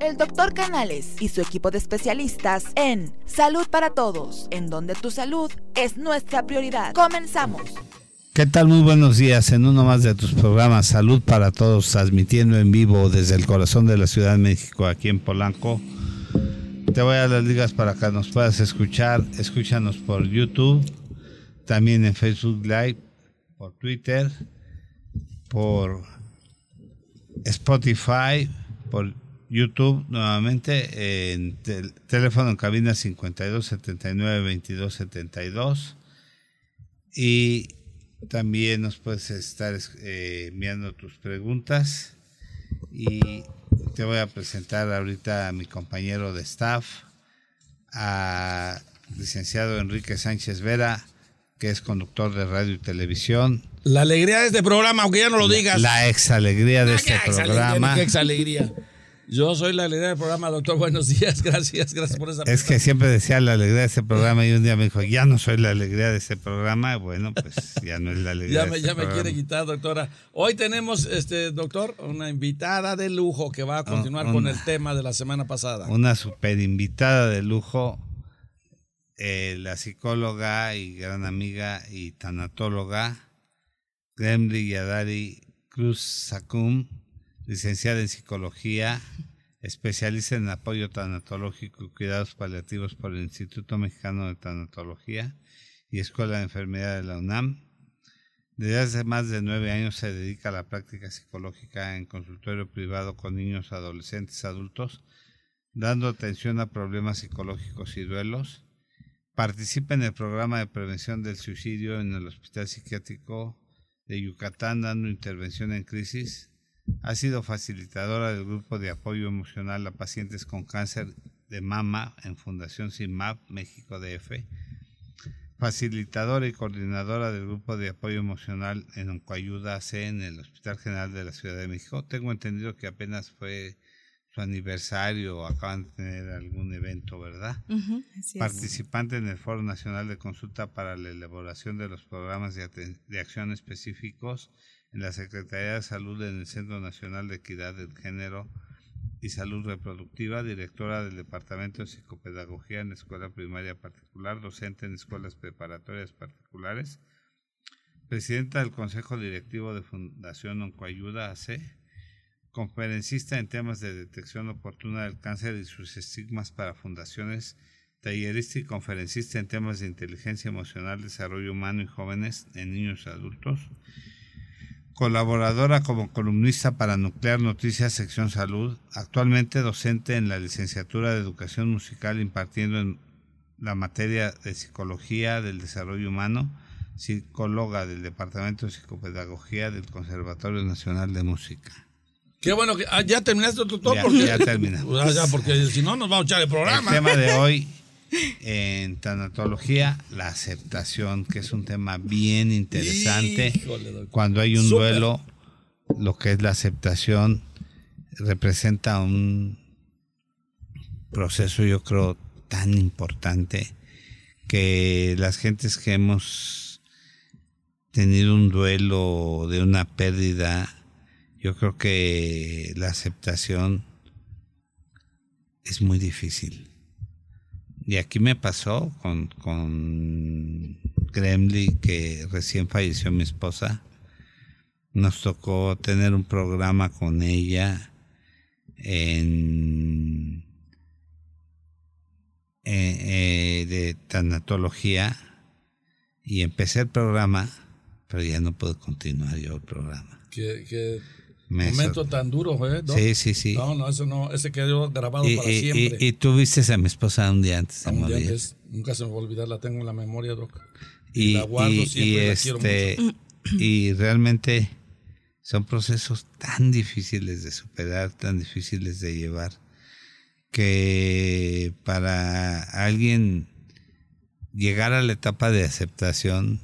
El doctor Canales y su equipo de especialistas en Salud para Todos, en donde tu salud es nuestra prioridad. Comenzamos. ¿Qué tal? Muy buenos días en uno más de tus programas Salud para Todos, transmitiendo en vivo desde el corazón de la Ciudad de México, aquí en Polanco. Te voy a las ligas para que nos puedas escuchar. Escúchanos por YouTube, también en Facebook Live, por Twitter, por Spotify, por YouTube nuevamente en teléfono en cabina 52 79 22 72 y también nos puedes estar eh, enviando tus preguntas y te voy a presentar ahorita a mi compañero de staff, a licenciado Enrique Sánchez Vera, que es conductor de radio y televisión. La alegría de este programa, aunque ya no lo digas. La, ex alegría de ah, este programa. Qué ex alegría. Yo soy la alegría del programa, doctor. Buenos días, gracias, gracias por esa. Es que siempre decía la alegría de ese programa y un día me dijo, ya no soy la alegría de ese programa. Bueno, pues ya no es la alegría. ya me, ya me quiere quitar, doctora. Hoy tenemos, este doctor, una invitada de lujo que va a continuar con el tema de la semana pasada. Una super invitada de lujo, eh, la psicóloga y gran amiga y tanatóloga, Gremli Yadari Cruz Sacum licenciada en psicología, especialista en apoyo tanatológico y cuidados paliativos por el Instituto Mexicano de Tanatología y Escuela de Enfermedad de la UNAM. Desde hace más de nueve años se dedica a la práctica psicológica en consultorio privado con niños, adolescentes, adultos, dando atención a problemas psicológicos y duelos. Participa en el programa de prevención del suicidio en el Hospital Psiquiátrico de Yucatán, dando intervención en crisis ha sido facilitadora del grupo de apoyo emocional a pacientes con cáncer de mama en Fundación CIMAP México DF. Facilitadora y coordinadora del grupo de apoyo emocional en Oncoayuda C en el Hospital General de la Ciudad de México. Tengo entendido que apenas fue su aniversario o acaban de tener algún evento, ¿verdad? Participante en el Foro Nacional de Consulta para la elaboración de los programas de acción específicos en la Secretaría de Salud en el Centro Nacional de Equidad del Género y Salud Reproductiva, directora del Departamento de Psicopedagogía en Escuela Primaria Particular, docente en escuelas preparatorias particulares, presidenta del Consejo Directivo de Fundación Oncoayuda AC, conferencista en temas de detección oportuna del cáncer y sus estigmas para fundaciones, tallerista y conferencista en temas de inteligencia emocional, desarrollo humano y jóvenes en niños y adultos, colaboradora como columnista para Nuclear Noticias Sección Salud, actualmente docente en la licenciatura de Educación Musical impartiendo en la materia de Psicología del Desarrollo Humano, psicóloga del Departamento de Psicopedagogía del Conservatorio Nacional de Música. Qué bueno que ah, ya terminaste tu Ya, porque, ya terminamos. Ah, porque si no nos va a echar el programa. El tema de hoy en tanatología, la aceptación, que es un tema bien interesante. Cuando hay un duelo, lo que es la aceptación representa un proceso, yo creo, tan importante que las gentes que hemos tenido un duelo de una pérdida, yo creo que la aceptación es muy difícil y aquí me pasó con, con Gremlin, que recién falleció mi esposa. Nos tocó tener un programa con ella en, eh, eh, de tanatología y empecé el programa, pero ya no puedo continuar yo el programa. ¿Qué, Momento tan duro, ¿eh? Sí, sí, sí. No, no, eso no, ese quedó grabado para siempre. Y, tú viste a mi esposa un día antes de un morir. Día antes, nunca se me va a olvidar, la tengo en la memoria, Doc. Y, la guardo siempre, este, Y realmente son procesos tan difíciles de superar, tan difíciles de llevar, que para alguien llegar a la etapa de aceptación,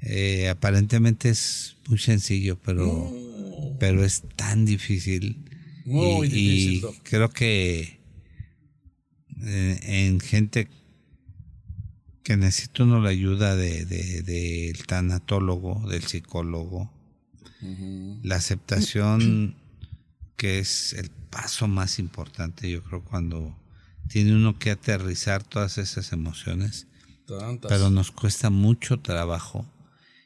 eh, aparentemente es muy sencillo, pero pero es tan difícil. Muy y, difícil. creo que eh, en gente que necesita uno la ayuda del de, de, tanatólogo, del psicólogo, la aceptación que es el paso más importante, yo creo, cuando tiene uno que aterrizar todas esas emociones. Pero nos cuesta mucho trabajo.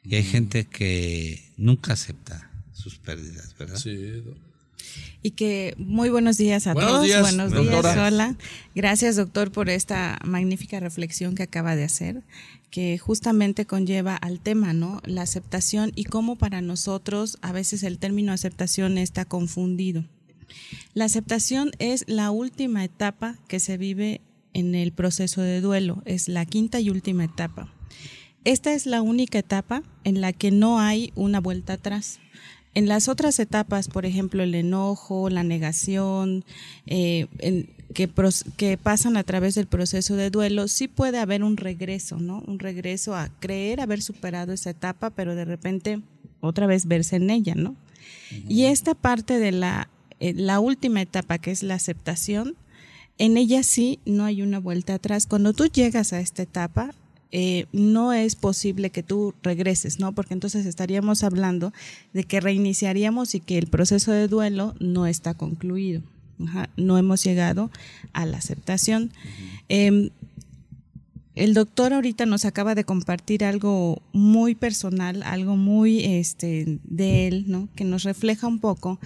Y hay gente que nunca acepta sus pérdidas, ¿verdad? Sí. Y que muy buenos días a todos. buenos días, hola. Gracias, doctor, por esta magnífica reflexión que acaba de hacer, que justamente conlleva al tema, ¿no? La aceptación y cómo para nosotros a veces el término aceptación está confundido. La aceptación es la última etapa que se vive en el proceso de duelo, es la quinta y última etapa. Esta es la única etapa en la que no hay una vuelta atrás. En las otras etapas, por ejemplo, el enojo, la negación, eh, que, que, pasan a través del proceso de duelo, sí puede haber un regreso, ¿no? Un regreso a creer haber superado esa etapa, pero de repente otra vez verse en ella, ¿no? Y esta parte de la, eh, la última etapa, que es la aceptación, en ella sí no hay una vuelta atrás. Cuando tú llegas a esta etapa, eh, no es posible que tú regreses, ¿no? Porque entonces estaríamos hablando de que reiniciaríamos y que el proceso de duelo no está concluido. no hemos llegado a la aceptación. Em, el doctor ahorita nos acaba de compartir algo muy personal, algo muy este, de él, ¿no? Que nos refleja un poco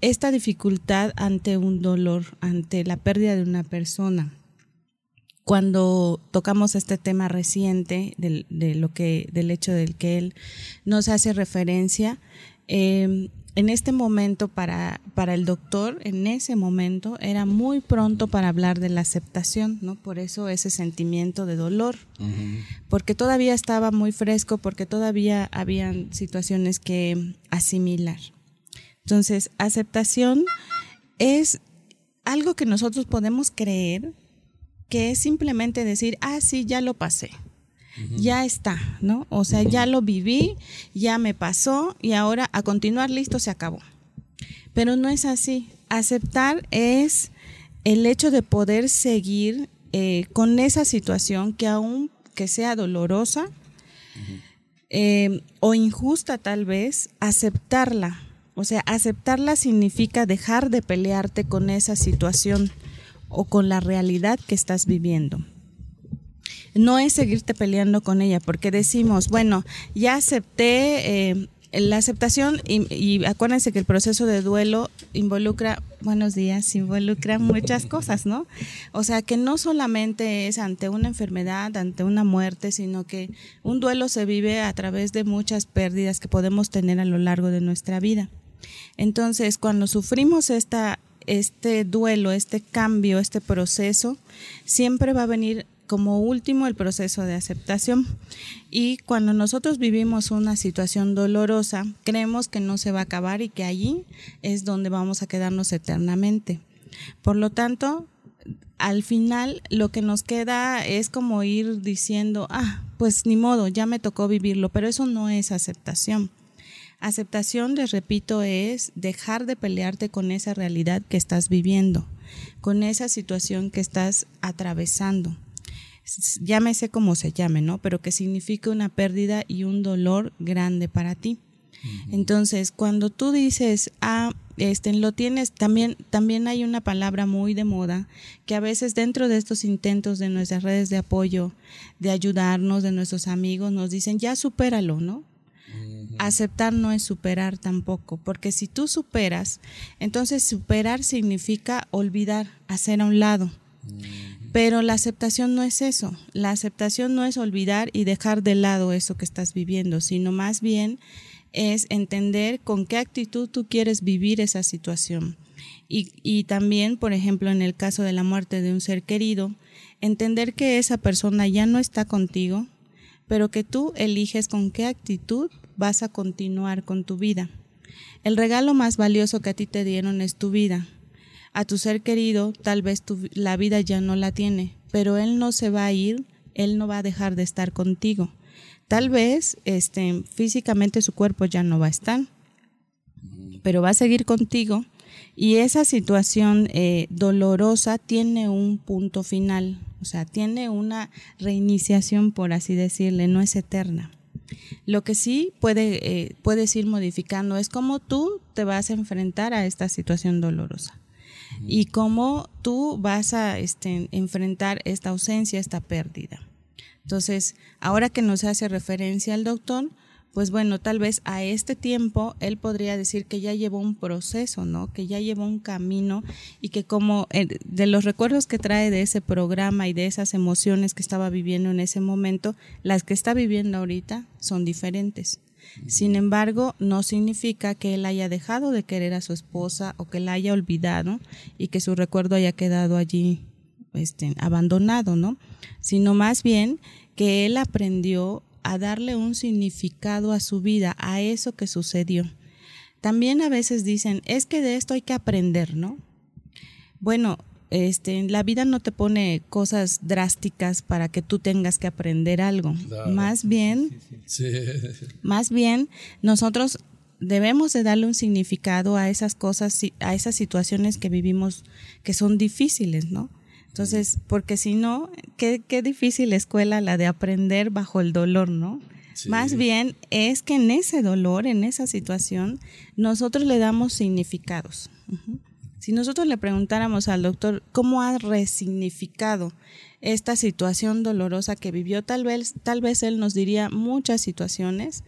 esta dificultad ante un dolor, ante la pérdida de una persona cuando tocamos este tema reciente del, de lo que, del hecho del que él nos hace referencia, em, en este momento para, para el doctor, en ese momento, era muy pronto para hablar de la aceptación, ¿no? Por eso ese sentimiento de dolor, porque todavía estaba muy fresco, porque todavía habían situaciones que asimilar. Entonces, aceptación es algo que nosotros podemos creer que es simplemente decir, ah, sí, ya lo pasé, ya está, ¿no? O sea, ya lo viví, ya me pasó y ahora a continuar listo se acabó. Pero no es así. Aceptar es el hecho de poder seguir eh, con esa situación que aún que sea dolorosa eh, o injusta tal vez, aceptarla. O sea, aceptarla significa dejar de pelearte con esa situación o con la realidad que estás viviendo. No es seguirte peleando con ella, porque decimos, bueno, ya acepté eh, la aceptación y, acuérdense que el proceso de duelo involucra, buenos días, involucra muchas cosas, ¿no? O sea, que no solamente es ante una enfermedad, ante una muerte, sino que un duelo se vive a través de muchas pérdidas que podemos tener a lo largo de nuestra vida. Entonces, cuando sufrimos esta este duelo, este cambio, este proceso, siempre va a venir como último el proceso de aceptación. Y cuando nosotros vivimos una situación dolorosa, creemos que no se va a acabar y que allí es donde vamos a quedarnos eternamente. Por lo tanto, al final lo que nos queda es como ir diciendo, ah, pues ni modo, ya me tocó vivirlo, pero eso no es aceptación. Aceptación, les repito, es dejar de pelearte con esa realidad que estás viviendo, con esa situación que estás atravesando. Llámese como se llame, ¿no? Pero que significa una pérdida y un dolor grande para ti. Entonces, cuando tú dices, ah, este, lo tienes, también, también hay una palabra muy de moda que a veces dentro de estos intentos de nuestras redes de apoyo, de ayudarnos, de nuestros amigos, nos dicen, ya supéralo, ¿no? Aceptar no es superar tampoco, porque si tú superas, entonces superar significa olvidar, hacer a un lado. Pero la aceptación no es eso. La aceptación no es olvidar y dejar de lado eso que estás viviendo, sino más bien es entender con qué actitud tú quieres vivir esa situación. Y, y, también, por ejemplo, en el caso de la muerte de un ser querido, entender que esa persona ya no está contigo, pero que tú eliges con qué actitud vas a continuar con tu vida. El regalo más valioso que a ti te dieron es tu vida. A tu ser querido tal vez la vida ya no la tiene, pero él no se va a ir, él no va a dejar de estar contigo. Tal vez este, físicamente su cuerpo ya no va a estar, pero va a seguir contigo y esa situación eh, dolorosa tiene un punto final, o sea, tiene una reiniciación, por así decirle, no es eterna. Lo que sí puede, eh, puedes ir modificando es cómo tú te vas a enfrentar a esta situación dolorosa y cómo tú vas a este, enfrentar esta ausencia, esta pérdida. Entonces, ahora que nos hace referencia al doctor, pues bueno, tal vez a este tiempo él podría decir que ya llevó un proceso, ¿no? Que ya llevó un camino y que como eh, de los recuerdos que trae de ese programa y de esas emociones que estaba viviendo en ese momento, las que está viviendo ahorita son diferentes. Sin embargo, no significa que él haya dejado de querer a su esposa o que la haya olvidado y que su recuerdo haya quedado allí este, abandonado, ¿no? Sino más bien que él aprendió a darle un significado a su vida, a eso que sucedió. También a veces dicen, es que de esto hay que aprender, ¿no? Bueno, este, la vida no te pone cosas drásticas para que tú tengas que aprender algo. Más bien, más bien, nosotros debemos de darle un significado a esas cosas, a esas situaciones que vivimos que son difíciles, ¿no? Entonces, porque si no, qué, qué difícil escuela la de aprender bajo el dolor, ¿no? Más bien es que en ese dolor, en esa situación, nosotros le damos significados. Si nosotros le preguntáramos al doctor cómo ha resignificado esta situación dolorosa que vivió, tal vez, tal vez él nos diría muchas situaciones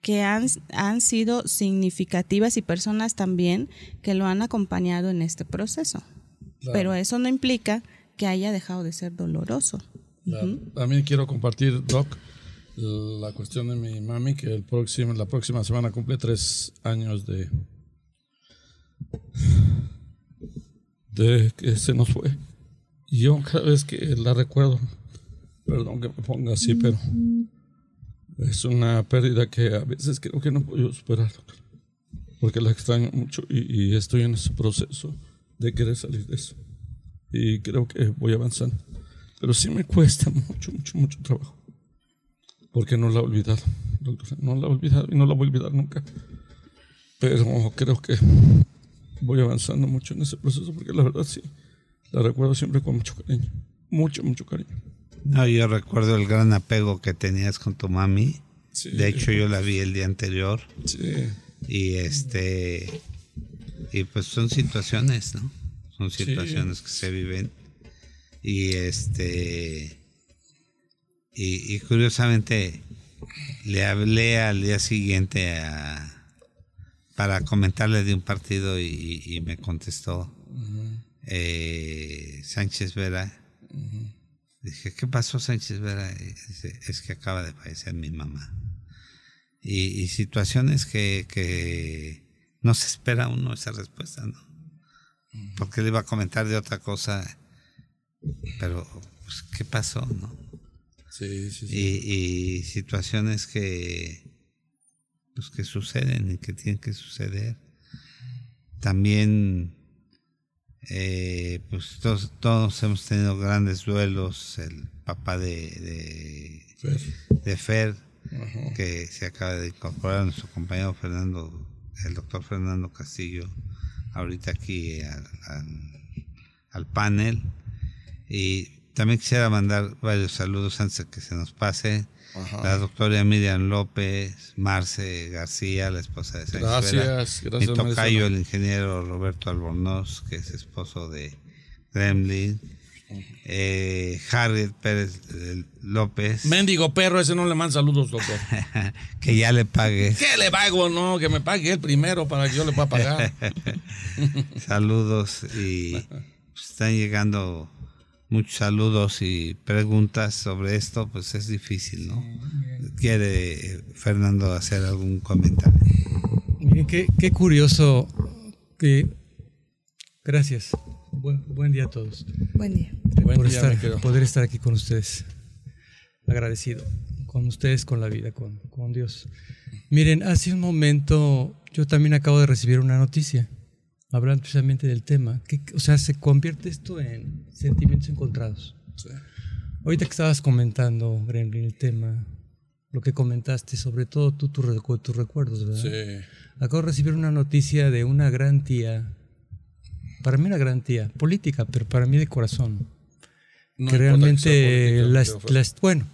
que han, han sido significativas y personas también que lo han acompañado en este proceso. Pero eso no implica que haya dejado de ser doloroso. También quiero compartir, Doc, la cuestión de mi mami, que el próximo, la próxima semana cumple tres años de, de que se nos fue. Y yo cada vez que la recuerdo, perdón que me ponga así, pero es una pérdida que a veces creo que no puedo superar, porque la extraño mucho y estoy en ese proceso de querer salir de eso y creo que voy avanzando. Pero sí me cuesta mucho, mucho, mucho trabajo. Porque no la he olvidado, No la he olvidado y no la voy a olvidar nunca. Pero creo que voy avanzando mucho en ese proceso porque la verdad sí, la recuerdo siempre con mucho cariño. Mucho, mucho cariño. No, yo recuerdo el gran apego que tenías con tu mami. De hecho, yo la vi el día anterior. Sí. Y este. Y pues son situaciones, ¿no? Son situaciones que se viven. Y este y, curiosamente le hablé al día siguiente a, para comentarle de un partido y, me contestó eh, Sánchez Vera. Dije ¿qué pasó Sánchez Vera? dice es que acaba de fallecer mi mamá y, situaciones que, que no se espera uno esa respuesta ¿no? Porque le iba a comentar de otra cosa, pero pues, ¿qué pasó? no? Sí, sí, Y, situaciones que, pues, que suceden y que tienen que suceder. También, eh, pues todos, todos, hemos tenido grandes duelos. El papá de, de Fer, que se acaba de incorporar a nuestro compañero Fernando, el doctor Fernando Castillo ahorita aquí al, panel. Y también quisiera mandar varios saludos antes de que se nos pase. La doctora Miriam López, Marce García, la esposa de Sánchez Gracias, gracias. Mi tocayo, el ingeniero Roberto Albornoz, que es esposo de Gremlin eh, Harriet Pérez eh, López. Mendigo perro, ese no le manda saludos, doctor. que ya le pague. Que le pago? No, que me pague él primero para que yo le pueda pagar. saludos y pues, están llegando muchos saludos y preguntas sobre esto, pues es difícil, ¿no? ¿Quiere Fernando hacer algún comentario? Miren, qué, qué curioso que... Gracias. Buen, día a todos. Buen día. Por estar, poder estar aquí con ustedes. Agradecido. Con ustedes, con la vida, con, con Dios. Miren, hace un momento yo también acabo de recibir una noticia hablando precisamente del tema. Que, o sea, se convierte esto en sentimientos encontrados. Ahorita que estabas comentando, Gremlin, el tema, lo que comentaste, sobre todo tú, tus recuerdos, ¿verdad? Sí. Acabo de recibir una noticia de una gran tía para mí una garantía política, pero para mí de corazón. que realmente, las, bueno,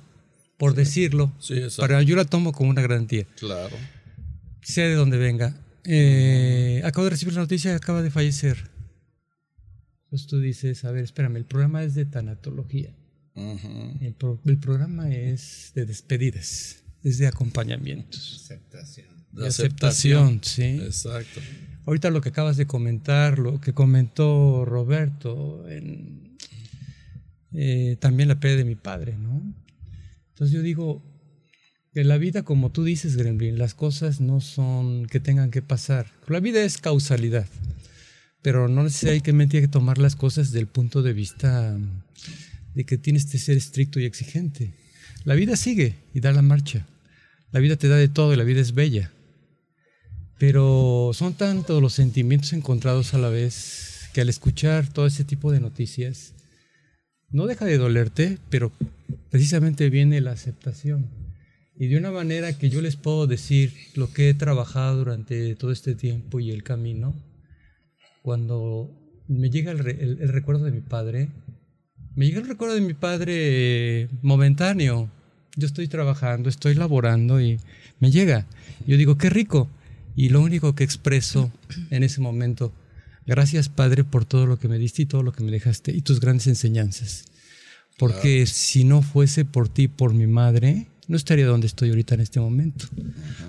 por decirlo, Sí, pero yo la tomo como una garantía, Claro. sea de donde venga. Eh, acabo de recibir la noticia que acaba de fallecer. Entonces tú dices, a ver, espérame, el programa es de tanatología. Ujú. El, pro- el programa es de despedidas, es de acompañamientos, Aceptación. De de aceptación, sí. Exacto. Ahorita lo que acabas de comentar, lo que comentó Roberto, en, eh, también la pérdida de mi padre, ¿no? Entonces yo digo, que la vida, como tú dices, Gremlin, las cosas no son que tengan que pasar. La vida es causalidad, pero no necesariamente hay que tomar las cosas desde el punto de vista de que tienes que ser estricto y exigente. La vida sigue y da la marcha. La vida te da de todo y la vida es bella. Pero son tantos los sentimientos encontrados a la vez que al escuchar todo ese tipo de noticias, no deja de dolerte, pero precisamente viene la aceptación. Y de una manera que yo les puedo decir lo que he trabajado durante todo este tiempo y el camino, cuando me llega el, re- el- el recuerdo de mi padre, me llega el recuerdo de mi padre eh, momentáneo. Yo estoy trabajando, estoy laborando y me llega. Yo digo, qué rico. Y lo único que expreso en ese momento, gracias Padre por todo lo que me diste y todo lo que me dejaste y tus grandes enseñanzas. Porque si no fuese por ti, por mi madre, no estaría donde estoy ahorita en este momento.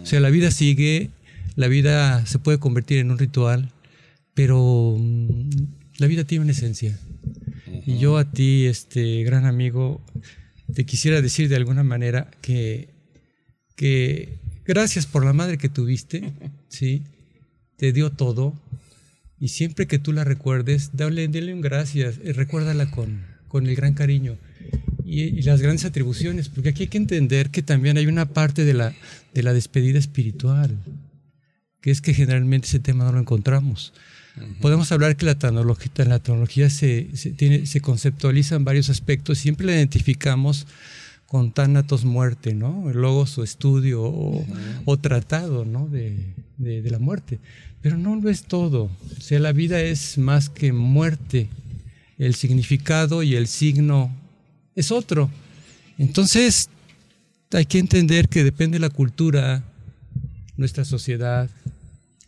O sea, la vida sigue, la vida se puede convertir en un ritual, pero mm, la vida tiene una esencia. Y yo a ti, este gran amigo, te quisiera decir de alguna manera que, que gracias por la madre que tuviste, ¿sí? Te dio todo. Y siempre que tú la recuerdes, dale, dale un gracias, eh, recuérdala con, con el gran cariño y, y las grandes atribuciones, porque aquí hay que entender que también hay una parte de la, de la despedida espiritual, que es que generalmente ese tema no lo encontramos. Podemos hablar que la tecnología, en la tecnología se, se, tiene, se conceptualizan varios aspectos, siempre la identificamos con tánatos muerte, ¿no? El logos o estudio o, o tratado, ¿no? De, de, de la muerte. Pero no lo es todo. O sea, la vida es más que muerte. El significado y el signo es otro. Entonces, hay que entender que depende de la cultura, nuestra sociedad,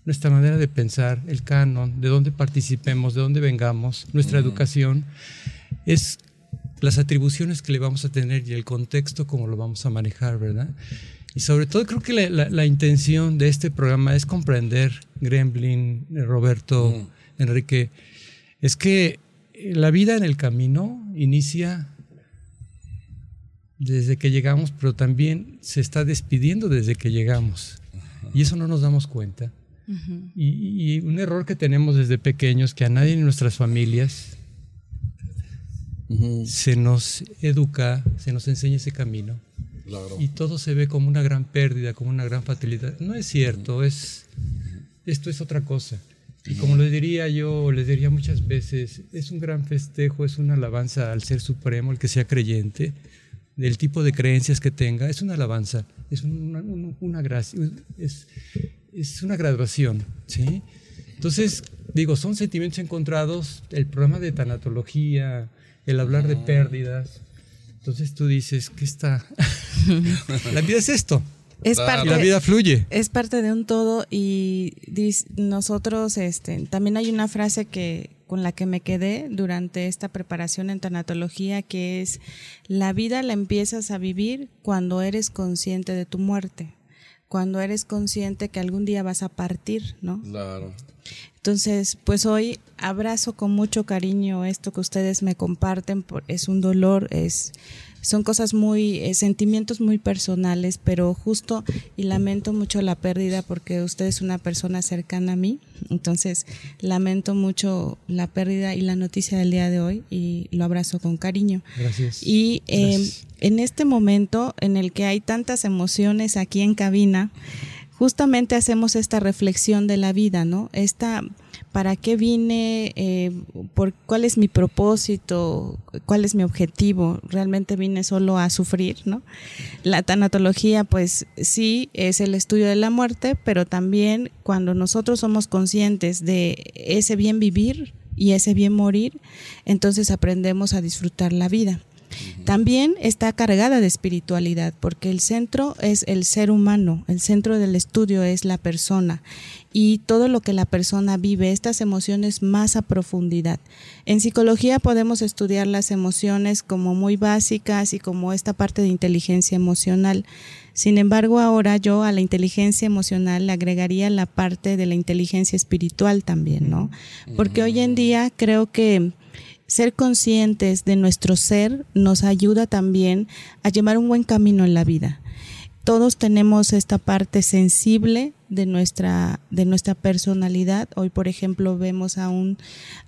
nuestra manera de pensar, el canon, de dónde participemos, de dónde vengamos, nuestra educación, es las atribuciones que le vamos a tener y el contexto como lo vamos a manejar, ¿verdad? Y sobre todo creo que la, la- la intención de este programa es comprender, Gremlin, Roberto, Enrique, es que la vida en el camino inicia desde que llegamos, pero también se está despidiendo desde que llegamos. Y eso no nos damos cuenta. y, y un error que tenemos desde pequeños, que a nadie en nuestras familias Se nos educa, se nos enseña ese camino. Claro. Y todo se ve como una gran pérdida, como una gran fatalidad. No es cierto, es, esto es otra cosa. Y como le diría yo, les diría muchas veces, es un gran festejo, es una alabanza al Ser Supremo, el que sea creyente, del tipo de creencias que tenga, es una alabanza, es una, una, una gracia, es, es una graduación, ¿sí? Entonces, digo, son sentimientos encontrados, el programa de tanatología, el hablar de pérdidas. Entonces tú dices, ¿qué está? la vida es esto. Es parte, Y la vida fluye. es parte de un todo y dis- nosotros este también hay una frase que con la que me quedé durante esta preparación en tanatología que es la vida la empiezas a vivir cuando eres consciente de tu muerte, cuando eres consciente que algún día vas a partir, ¿no? Claro. Entonces, pues hoy abrazo con mucho cariño esto que ustedes me comparten, por- es un dolor, es son cosas muy eh, sentimientos muy personales, pero justo y lamento mucho la pérdida porque usted es una persona cercana a mí, entonces lamento mucho la pérdida y la noticia del día de hoy y lo abrazo con cariño. Gracias. Y eh, Gracias. en este momento en el que hay tantas emociones aquí en cabina, justamente hacemos esta reflexión de la vida, ¿no? Esta, ¿para qué vine? Eh, por, ¿Cuál es mi propósito? ¿Cuál es mi objetivo? ¿Realmente vine solo a sufrir, ¿no? La tanatología, pues sí, es el estudio de la muerte, pero también cuando nosotros somos conscientes de ese bien vivir y ese bien morir, entonces aprendemos a disfrutar la vida. También está cargada de espiritualidad, porque el centro es el ser humano, el centro del estudio es la persona y todo lo que la persona vive, estas emociones más a profundidad. En psicología podemos estudiar las emociones como muy básicas y como esta parte de inteligencia emocional. Sin embargo, ahora yo a la inteligencia emocional le agregaría la parte de la inteligencia espiritual también, ¿no? Porque hoy en día creo que ser conscientes de nuestro ser nos ayuda también a llevar un buen camino en la vida. Todos tenemos esta parte sensible de nuestra, de nuestra personalidad. Hoy, por ejemplo, vemos a un,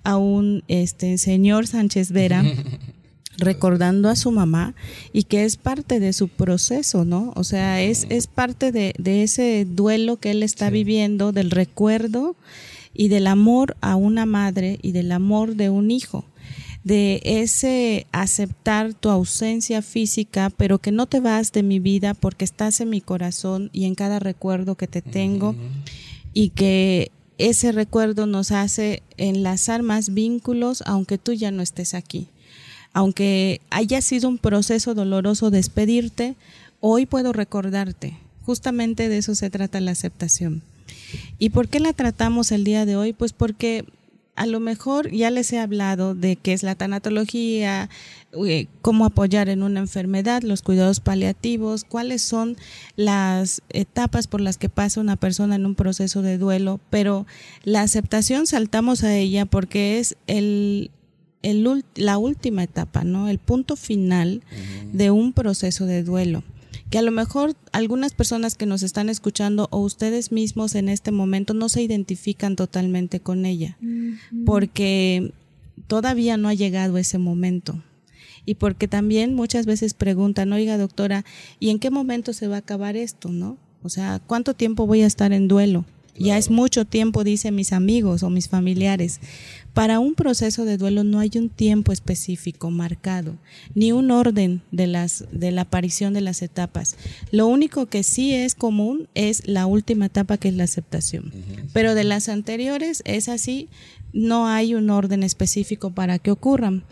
a un este, señor Sánchez Vera recordando a su mamá y que es parte de su proceso, ¿no? O sea, es, es parte de, de ese duelo que él está viviendo, del recuerdo y del amor a una madre y del amor de un hijo de ese aceptar tu ausencia física, pero que no te vas de mi vida porque estás en mi corazón y en cada recuerdo que te tengo y que ese recuerdo nos hace enlazar más vínculos aunque tú ya no estés aquí. Aunque haya sido un proceso doloroso despedirte, hoy puedo recordarte. Justamente de eso se trata la aceptación. ¿Y por qué la tratamos el día de hoy? Pues porque a lo mejor ya les he hablado de qué es la tanatología, eh, cómo apoyar en una enfermedad, los cuidados paliativos, cuáles son las etapas por las que pasa una persona en un proceso de duelo, pero la aceptación saltamos a ella porque es el, la última etapa, ¿no? El punto final de un proceso de duelo que a lo mejor algunas personas que nos están escuchando o ustedes mismos en este momento no se identifican totalmente con ella, porque todavía no ha llegado ese momento. Y porque también muchas veces preguntan, oiga doctora, ¿y en qué momento se va a acabar esto? ¿No? O sea, ¿cuánto tiempo voy a estar en duelo? Ya es mucho tiempo, dicen mis amigos o mis familiares. Para un proceso de duelo no hay un tiempo específico marcado, ni un orden de, las, de la aparición de las etapas. Lo único que sí es común es la última etapa que es la aceptación. Pero de las anteriores es así, no hay un orden específico para que ocurran.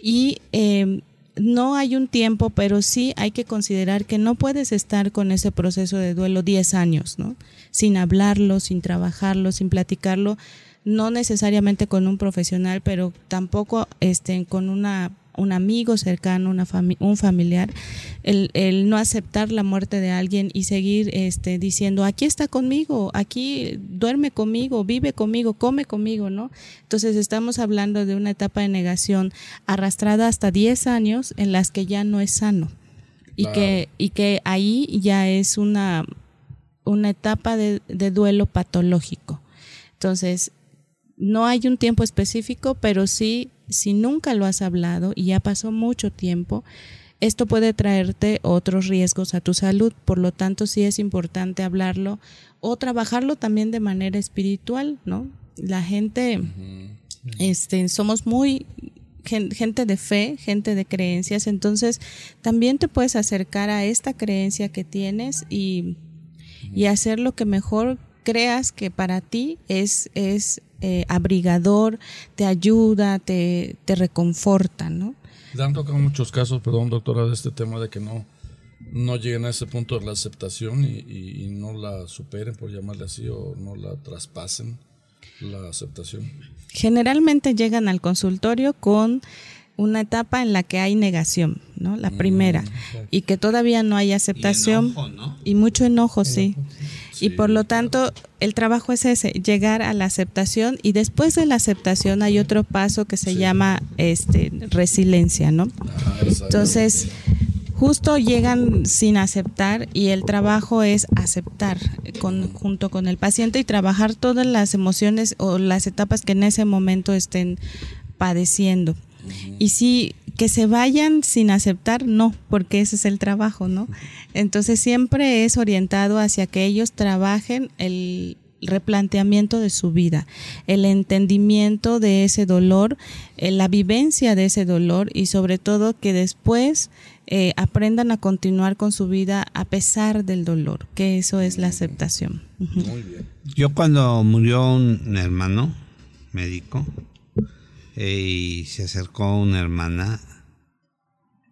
Y eh, no hay un tiempo, pero sí hay que considerar que no puedes estar con ese proceso de duelo 10 años, ¿no? Sin hablarlo, sin trabajarlo, sin platicarlo no necesariamente con un profesional, pero tampoco este, con una, un amigo cercano, una un familiar, el, el, no aceptar la muerte de alguien y seguir este, diciendo, aquí está conmigo, aquí duerme conmigo, vive conmigo, come conmigo, ¿no? Entonces estamos hablando de una etapa de negación arrastrada hasta 10 años en las que ya no es sano y, que, y que ahí ya es una, una etapa de, de duelo patológico. Entonces, no hay un tiempo específico, pero sí, si nunca lo has hablado y ya pasó mucho tiempo, esto puede traerte otros riesgos a tu salud. Por lo tanto, sí es importante hablarlo o trabajarlo también de manera espiritual, ¿no? La gente, este, somos muy gente de fe, gente de creencias, entonces también te puedes acercar a esta creencia que tienes y, y hacer lo que mejor creas que para ti es, es eh, abrigador, te ayuda, te, te reconforta, ¿no? Han tocado muchos casos, perdón doctora, de este tema de que no, no lleguen a ese punto de la aceptación y, no la superen, por llamarle así, o no la traspasen la aceptación. Generalmente llegan al consultorio con una etapa en la que hay negación, ¿no? La mm, primera, y que todavía no hay aceptación y, mucho enojo, sí. Y por lo tanto, el trabajo es ese, llegar a la aceptación y después de la aceptación hay otro paso que se llama este resiliencia, ¿no? Entonces, justo llegan sin aceptar y el trabajo es aceptar con, junto con el paciente y trabajar todas las emociones o las etapas que en ese momento estén padeciendo. Y si que se vayan sin aceptar, no, porque ese es el trabajo, ¿no? Entonces siempre es orientado hacia que ellos trabajen el replanteamiento de su vida, el entendimiento de ese dolor, eh, la vivencia de ese dolor y sobre todo que después eh, aprendan a continuar con su vida a pesar del dolor, que eso es la aceptación. Muy bien. Yo cuando murió un hermano médico, y se acercó una hermana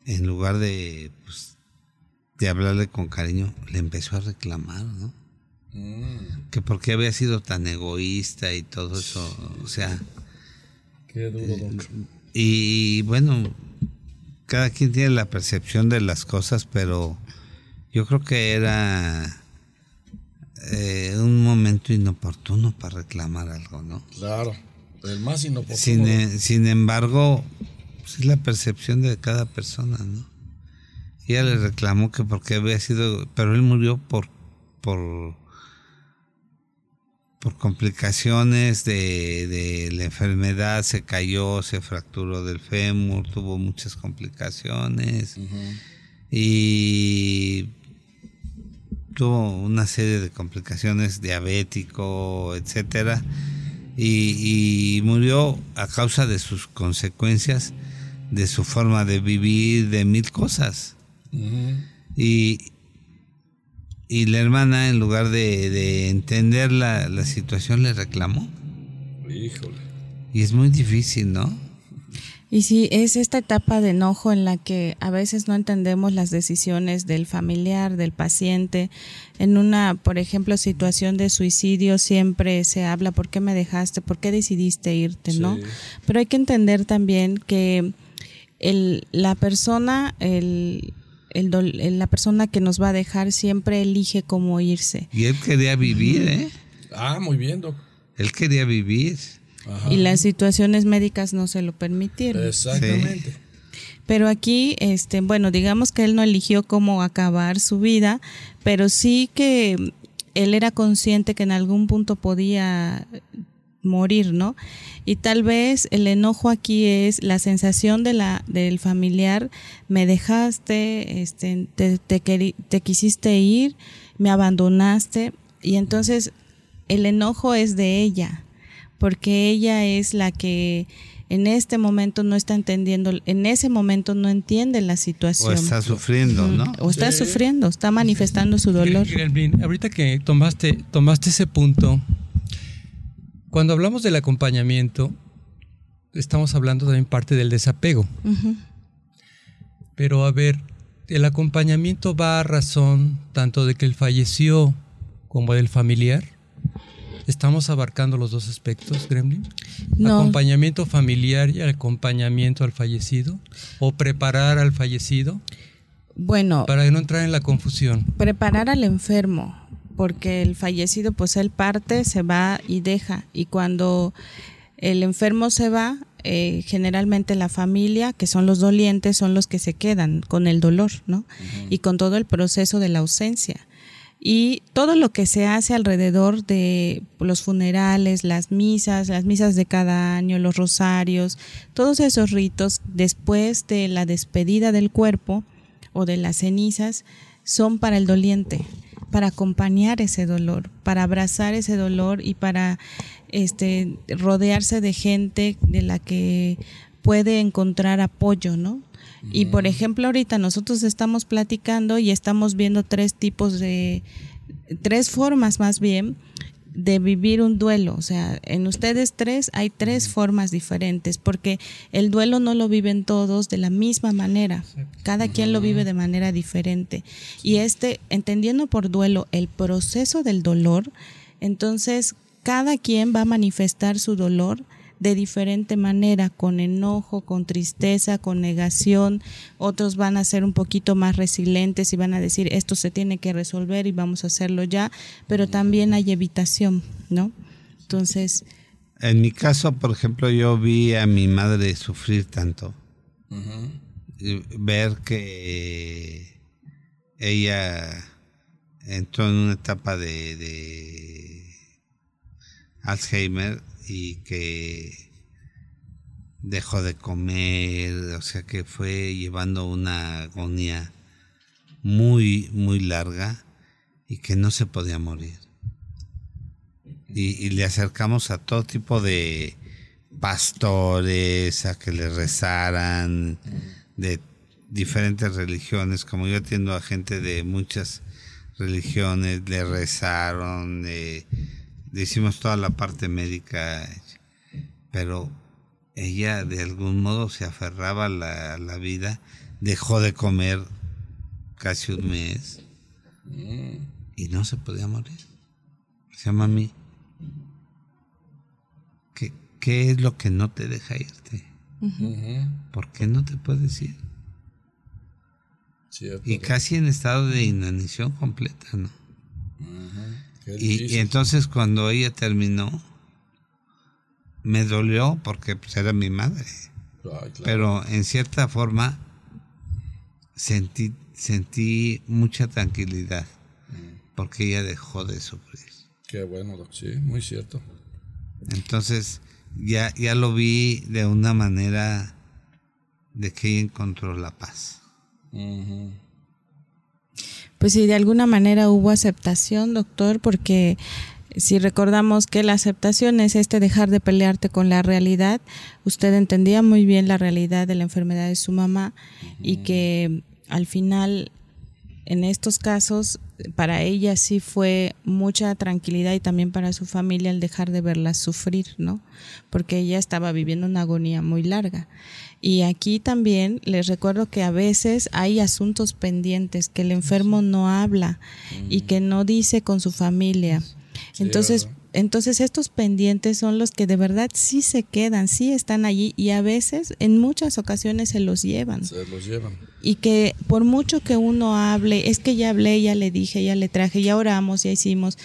en lugar de, pues, de hablarle con cariño, le empezó a reclamar, ¿no? Mm. Que porque había sido tan egoísta y todo eso, o sea... Qué duro, eh, y bueno, cada quien tiene la percepción de las cosas, pero yo creo que era eh, un momento inoportuno para reclamar algo, ¿no? Claro, el más inoportuno. Sin, e, sin embargo, pues, es la percepción de cada persona, ¿no? ella le reclamó que porque había sido, pero él murió por, por, por complicaciones de, de la enfermedad, se cayó, se fracturó del fémur, tuvo muchas complicaciones y tuvo una serie de complicaciones, diabético, etcétera, y, murió a causa de sus consecuencias, de su forma de vivir, de mil cosas. y, y la hermana, en lugar de, entender la, la, situación, le reclamó. Híjole. Y es muy difícil, ¿no? Y sí, es esta etapa de enojo en la que a veces no entendemos las decisiones del familiar, del paciente. En una, por ejemplo, situación de suicidio siempre se habla, ¿por qué me dejaste? ¿Por qué decidiste irte? ¿No? Pero hay que entender también que el, la persona, el, el, la persona que nos va a dejar siempre elige cómo irse. Y él quería vivir, ¿eh? Ah, muy bien, Doc. Él quería vivir. Y las situaciones médicas no se lo permitieron. Exactamente. Pero aquí, este, bueno, digamos que él no eligió cómo acabar su vida, pero sí que él era consciente que en algún punto podía morir, ¿no? Y tal vez el enojo aquí es la sensación de la del familiar, me dejaste, este, te, te, te quisiste ir, me abandonaste y entonces el enojo es de ella porque ella es la que en este momento no está entendiendo, en ese momento no entiende la situación. O está sufriendo, ¿no? O está sufriendo, está manifestando su dolor. ahorita que tomaste, tomaste ese punto, cuando hablamos del acompañamiento, estamos hablando también parte del desapego. Pero a ver, el acompañamiento va a razón tanto de que él falleció como del familiar. ¿Estamos abarcando los dos aspectos, Gremlin? ¿Acompañamiento familiar y acompañamiento al fallecido? ¿O preparar al fallecido? Bueno. Para no entrar en la confusión. Preparar al enfermo, porque el fallecido, pues él parte, se va y deja. Y cuando el enfermo se va, eh, generalmente la familia, que son los dolientes, son los que se quedan con el dolor, ¿no? Y con todo el proceso de la ausencia y todo lo que se hace alrededor de los funerales, las misas, las misas de cada año, los rosarios, todos esos ritos después de la despedida del cuerpo o de las cenizas son para el doliente, para acompañar ese dolor, para abrazar ese dolor y para este rodearse de gente de la que puede encontrar apoyo, ¿no? Y por ejemplo, ahorita nosotros estamos platicando y estamos viendo tres tipos de, tres formas más bien de vivir un duelo. O sea, en ustedes tres hay tres formas diferentes, porque el duelo no lo viven todos de la misma manera. Cada quien lo vive de manera diferente. Y este, entendiendo por duelo el proceso del dolor, entonces cada quien va a manifestar su dolor de diferente manera, con enojo, con tristeza, con negación. Otros van a ser un poquito más resilientes y van a decir, esto se tiene que resolver y vamos a hacerlo ya, pero también hay evitación, ¿no? Entonces... En mi caso, por ejemplo, yo vi a mi madre sufrir tanto. Ver que ella entró en una etapa de, de Alzheimer y que dejó de comer, o sea que fue llevando una agonía muy, muy larga y que no se podía morir. Y, le acercamos a todo tipo de pastores, a que le rezaran, de diferentes religiones, como yo atiendo a gente de muchas religiones, le rezaron, eh, hicimos toda la parte médica, pero ella de algún modo se aferraba a la, vida dejó de comer casi un mes y no se podía morir. Se llama mí. ¿Qué, ¿Qué es lo que no te deja irte? ¿Por qué no te puedes ir? y casi en estado de inanición completa, ¿no? Y, entonces cuando ella terminó, me dolió porque pues, era mi madre. Pero en cierta forma sentí, sentí mucha tranquilidad mm. porque ella dejó de sufrir. Qué bueno, sí, muy cierto. Entonces ya, ya lo vi de una manera de que ella encontró la paz. Pues sí, de alguna manera hubo aceptación, doctor, porque si recordamos que la aceptación es este dejar de pelearte con la realidad, usted entendía muy bien la realidad de la enfermedad de su mamá y que al final en estos casos para ella sí fue mucha tranquilidad y también para su familia el dejar de verla sufrir, ¿no? Porque ella estaba viviendo una agonía muy larga. Y aquí también les recuerdo que a veces hay asuntos pendientes que el enfermo no habla y que no dice con su familia. Entonces, entonces estos pendientes son los que de verdad sí se quedan, sí están allí y a veces, en muchas ocasiones se los llevan. Se los llevan. Y que por mucho que uno hable, es que ya hablé, ya le dije, ya le traje, ya oramos, ya hicimos,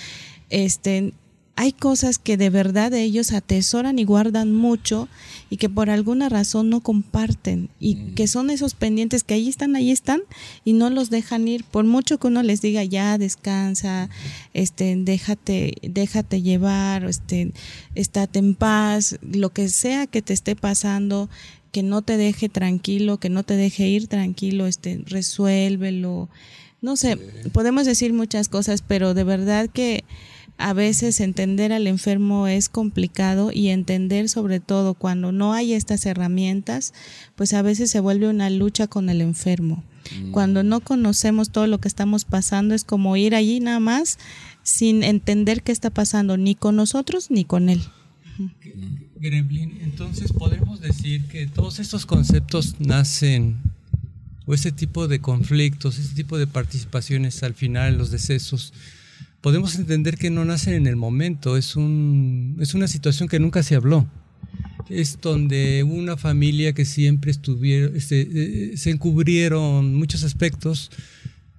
este, hay cosas que de verdad ellos atesoran y guardan mucho y que por alguna razón no comparten y que son esos pendientes que ahí están, ahí están y no los dejan ir. Por mucho que uno les diga ya descansa, este déjate déjate llevar, este estate en paz, lo que sea que te esté pasando, que no te deje tranquilo, que no te deje ir tranquilo, este resuélvelo. No sé, podemos decir muchas cosas, pero de verdad que a veces entender al enfermo es complicado y entender sobre todo cuando no hay estas herramientas, pues a veces se vuelve una lucha con el enfermo. Mm. Cuando no conocemos todo lo que estamos pasando es como ir allí nada más sin entender qué está pasando ni con nosotros ni con él. Gremlin, entonces podemos decir que todos estos conceptos nacen o ese tipo de conflictos, ese tipo de participaciones al final, los decesos, podemos entender que no nacen en el momento, es, un, es una situación que nunca se habló. Es donde una familia que siempre estuvieron, este, eh, se encubrieron muchos aspectos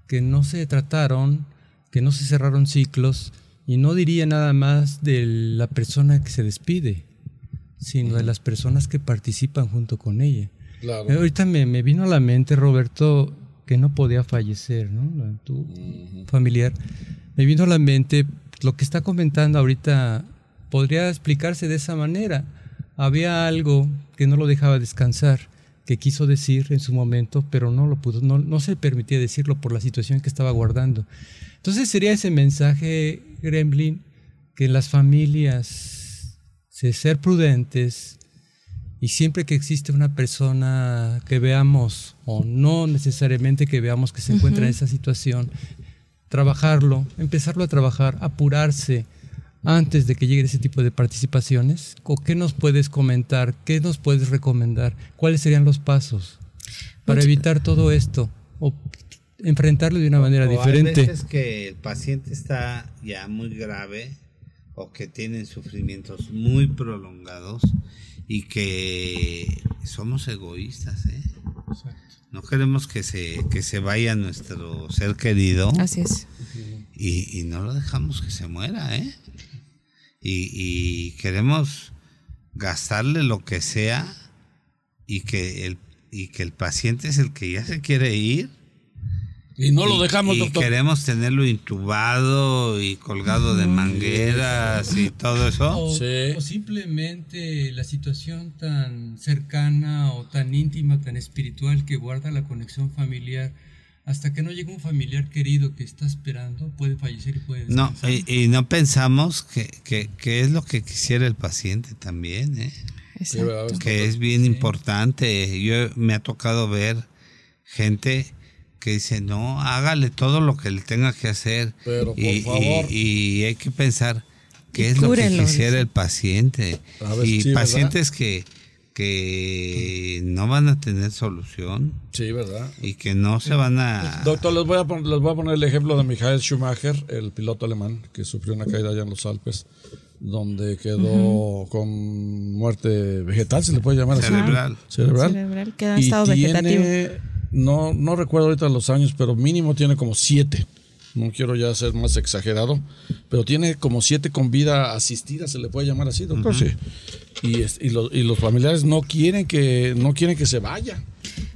que no se trataron, que no se cerraron ciclos, y no diría nada más de la persona que se despide, sino de las personas que participan junto con ella. Eh, ahorita me, me, vino a la mente, Roberto, que no podía fallecer, ¿no? Tu familiar me vino a la mente lo que está comentando ahorita, podría explicarse de esa manera. Había algo que no lo dejaba descansar, que quiso decir en su momento, pero no lo pudo, no, no se permitía decirlo por la situación que estaba guardando. Entonces sería ese mensaje, Gremlin, que las familias se ser prudentes y siempre que existe una persona que veamos, o no necesariamente que veamos que se encuentra en esa situación, trabajarlo, empezarlo a trabajar, apurarse antes de que lleguen ese tipo de participaciones? ¿O qué nos puedes comentar? ¿Qué nos puedes recomendar? ¿Cuáles serían los pasos para evitar todo esto? O enfrentarlo de una manera diferente. Hay veces que el paciente está ya muy grave o que tiene sufrimientos muy prolongados y que somos egoístas, ¿eh? No queremos que se, que se vaya nuestro ser querido. Así es. Y, no lo dejamos que se muera, ¿eh? Y, queremos gastarle lo que sea y que el, y que el paciente es el que ya se quiere ir y no lo dejamos, y queremos tenerlo intubado y colgado de mangueras y todo eso. O, o, simplemente la situación tan cercana o tan íntima, tan espiritual que guarda la conexión familiar. Hasta que no llega un familiar querido que está esperando, puede fallecer y puede No, y, no pensamos que, que, es lo que quisiera el paciente también, ¿eh? Que es bien importante. Yo me ha tocado ver gente que dice, no, hágale todo lo que le tenga que hacer. Pero, y, por favor. Y, hay que pensar qué es lo que quisiera el paciente. y pacientes que, que no van a tener solución. Sí, ¿verdad? Y que no se van a... Doctor, les voy a, les voy a poner el ejemplo de Michael Schumacher, el piloto alemán que sufrió una caída allá en los Alpes, donde quedó con muerte vegetal, se le puede llamar Cerebral. así. Cerebral. Cerebral, queda en estado vegetativo. No, no recuerdo ahorita los años, pero mínimo tiene como siete no quiero ya ser más exagerado, pero tiene como siete con vida asistida, se le puede llamar así, doctor. Sí. Y, y, los familiares no quieren que no quieren que se vaya.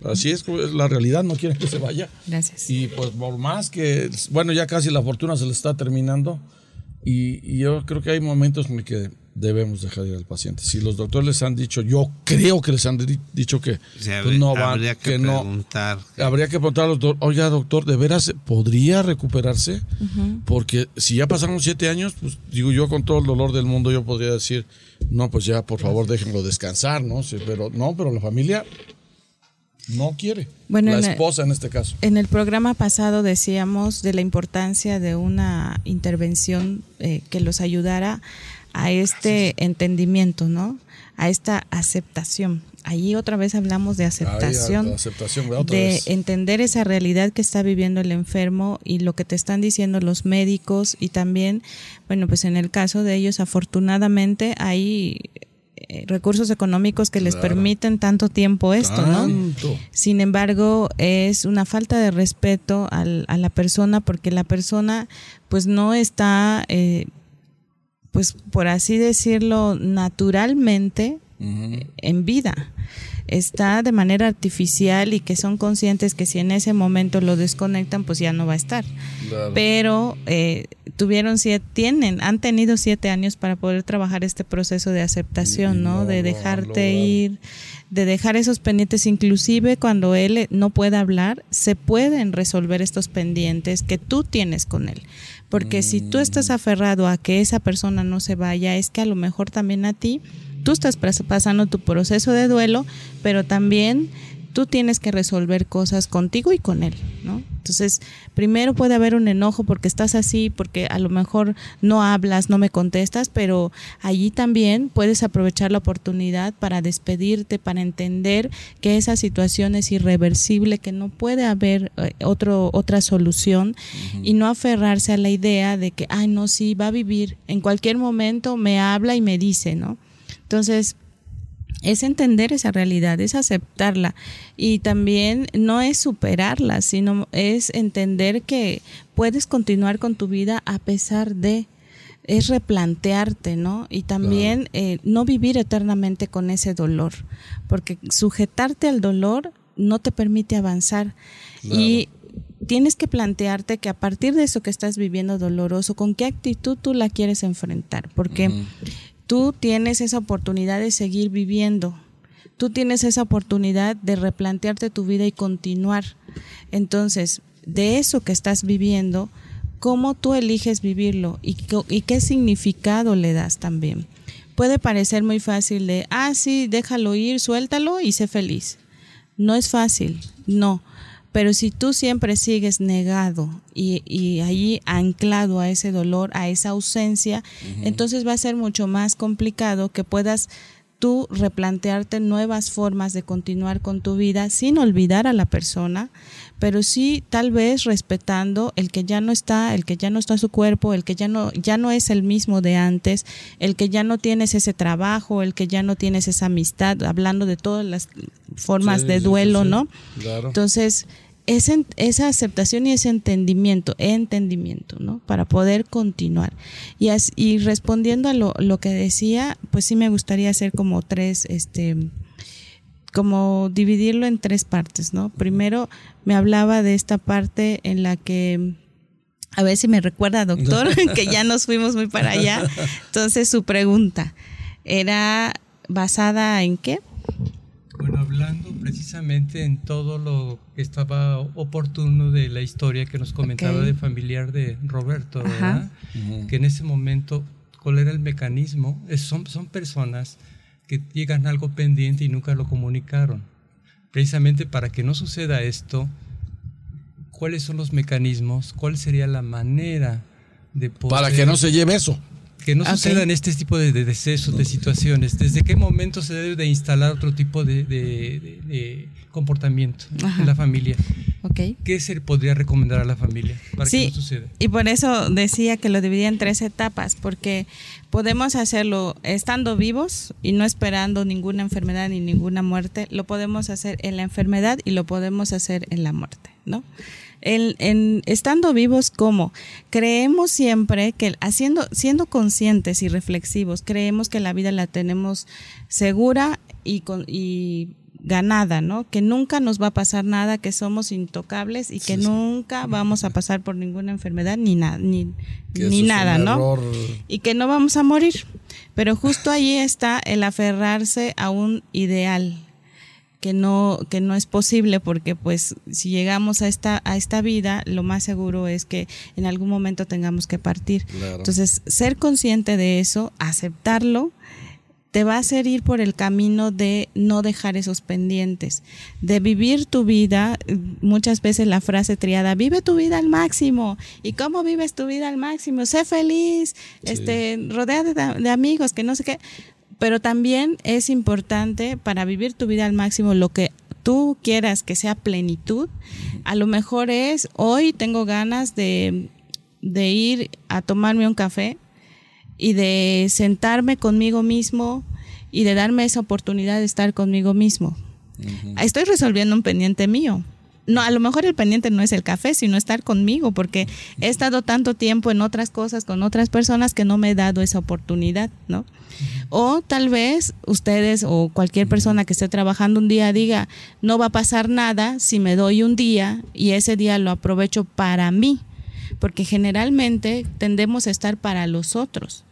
Así es, la realidad, no quieren que se vaya. Gracias. Y pues por más que, bueno, ya casi la fortuna se le está terminando, y, yo creo que hay momentos en que debemos dejar ir al paciente. Si los doctores les han dicho, yo creo que les han dicho que pues, no van, habría que, preguntar. habría que preguntar a los doctores, oiga doctor, ¿de veras podría recuperarse? Porque si ya pasaron siete años, pues digo yo con todo el dolor del mundo, yo podría decir, no, pues ya por favor déjenlo descansar, ¿no? Sí, pero no, pero la familia no quiere. Bueno, la esposa en este caso. En el programa pasado decíamos de la importancia de una intervención eh, que los ayudara a este entendimiento, ¿no? A esta aceptación. Allí otra vez hablamos de aceptación, de entender esa realidad que está viviendo el enfermo y lo que te están diciendo los médicos y también, bueno, pues en el caso de ellos, afortunadamente hay eh, recursos económicos que les permiten tanto tiempo esto, ¿no? Sin embargo, es una falta de respeto al, a la persona porque la persona pues no está, eh, pues por así decirlo, naturalmente en vida está de manera artificial y que son conscientes que si en ese momento lo desconectan, pues ya no va a estar. Pero eh, tuvieron siete, tienen, han tenido siete años para poder trabajar este proceso de aceptación, ¿no? de dejarte ir, de dejar esos pendientes, inclusive cuando él no pueda hablar, se pueden resolver estos pendientes que tú tienes con él. Porque si tú estás mm. aferrado a que esa persona no se vaya, es que a lo mejor también a ti tú estás pasando tu proceso de duelo, pero también tú tienes que resolver cosas contigo y con él, ¿no? Entonces, primero puede haber un enojo porque estás así, porque a lo mejor no hablas, no me contestas, pero allí también puedes aprovechar la oportunidad para despedirte, para entender que esa situación es irreversible, que no puede haber eh, otro, otra solución y no aferrarse a la idea de que, ay, no, sí, va a vivir, en cualquier momento me habla y me dice, ¿no? Entonces, es entender esa realidad, es aceptarla y también no es superarla, sino es entender que puedes continuar con tu vida a pesar de, es replantearte, ¿no? Y también eh, no vivir eternamente con ese dolor, porque sujetarte al dolor no te permite avanzar y tienes que plantearte que a partir de eso que estás viviendo doloroso, con qué actitud tú la quieres enfrentar, porque tú tienes esa oportunidad de seguir viviendo. Tú tienes esa oportunidad de replantearte tu vida y continuar. Entonces, de eso que estás viviendo, ¿cómo tú eliges vivirlo y, qué significado le das también? Puede parecer muy fácil de, ah, sí, déjalo ir, suéltalo y sé feliz. No es fácil, no pero si tú siempre sigues negado y, y ahí anclado a ese dolor, a esa ausencia, entonces va a ser mucho más complicado que puedas tú replantearte nuevas formas de continuar con tu vida sin olvidar a la persona, pero sí tal vez respetando el que ya no está, el que ya no está su cuerpo, el que ya no ya no es el mismo de antes, el que ya no tienes ese trabajo, el que ya no tienes esa amistad, hablando de todas las formas de duelo, ¿no? Entonces, esa aceptación y ese entendimiento, entendimiento, ¿no? Para poder continuar. Y, y respondiendo a lo, lo, que decía, pues sí me gustaría hacer como tres, este, como dividirlo en tres partes, ¿no? Primero me hablaba de esta parte en la que, a ver si me recuerda, doctor, que ya nos fuimos muy para allá. Entonces su pregunta era basada en qué? Bueno, hablando precisamente en todo lo que estaba oportuno de la historia que nos comentaba de familiar de Roberto, ¿verdad? Que en ese momento, ¿cuál era el mecanismo? son, son personas que llegan a algo pendiente y nunca lo comunicaron. Precisamente para que no suceda esto, ¿cuáles son los mecanismos? ¿Cuál sería la manera de poder... Para que no se lleve eso que no sucedan este tipo de, decesos, de situaciones, ¿desde qué momento se debe de instalar otro tipo de, comportamiento en la familia? Okay. ¿Qué se podría recomendar a la familia para que no suceda? Y por eso decía que lo dividía en tres etapas, porque podemos hacerlo estando vivos y no esperando ninguna enfermedad ni ninguna muerte, lo podemos hacer en la enfermedad y lo podemos hacer en la muerte, ¿no? En, estando vivos como creemos siempre que haciendo siendo conscientes y reflexivos creemos que la vida la tenemos segura y, con, y ganada, ¿no? Que nunca nos va a pasar nada, que somos intocables y que nunca vamos a pasar por ninguna enfermedad ni nada, ni, ni nada, ¿no? Y que no vamos a morir. Pero justo ahí está el aferrarse a un ideal, que no, que no es posible porque pues si llegamos a esta, a esta vida, lo más seguro es que en algún momento tengamos que partir. Entonces, ser consciente de eso, aceptarlo, te va a hacer ir por el camino de no dejar esos pendientes, de vivir tu vida, muchas veces la frase triada, vive tu vida al máximo. ¿Y cómo vives tu vida al máximo? Sé feliz, este, rodeado de amigos, que no sé qué pero también es importante para vivir tu vida al máximo lo que tú quieras que sea plenitud. A lo mejor es, hoy tengo ganas de, ir a tomarme un café y de sentarme conmigo mismo y de darme esa oportunidad de estar conmigo mismo. Estoy resolviendo un pendiente mío. No, a lo mejor el pendiente no es el café, sino estar conmigo, porque he estado tanto tiempo en otras cosas con otras personas que no me he dado esa oportunidad, ¿no? O tal vez ustedes o cualquier persona que esté trabajando un día diga, no va a pasar nada si me doy un día y ese día lo aprovecho para mí, porque generalmente tendemos a estar para los otros.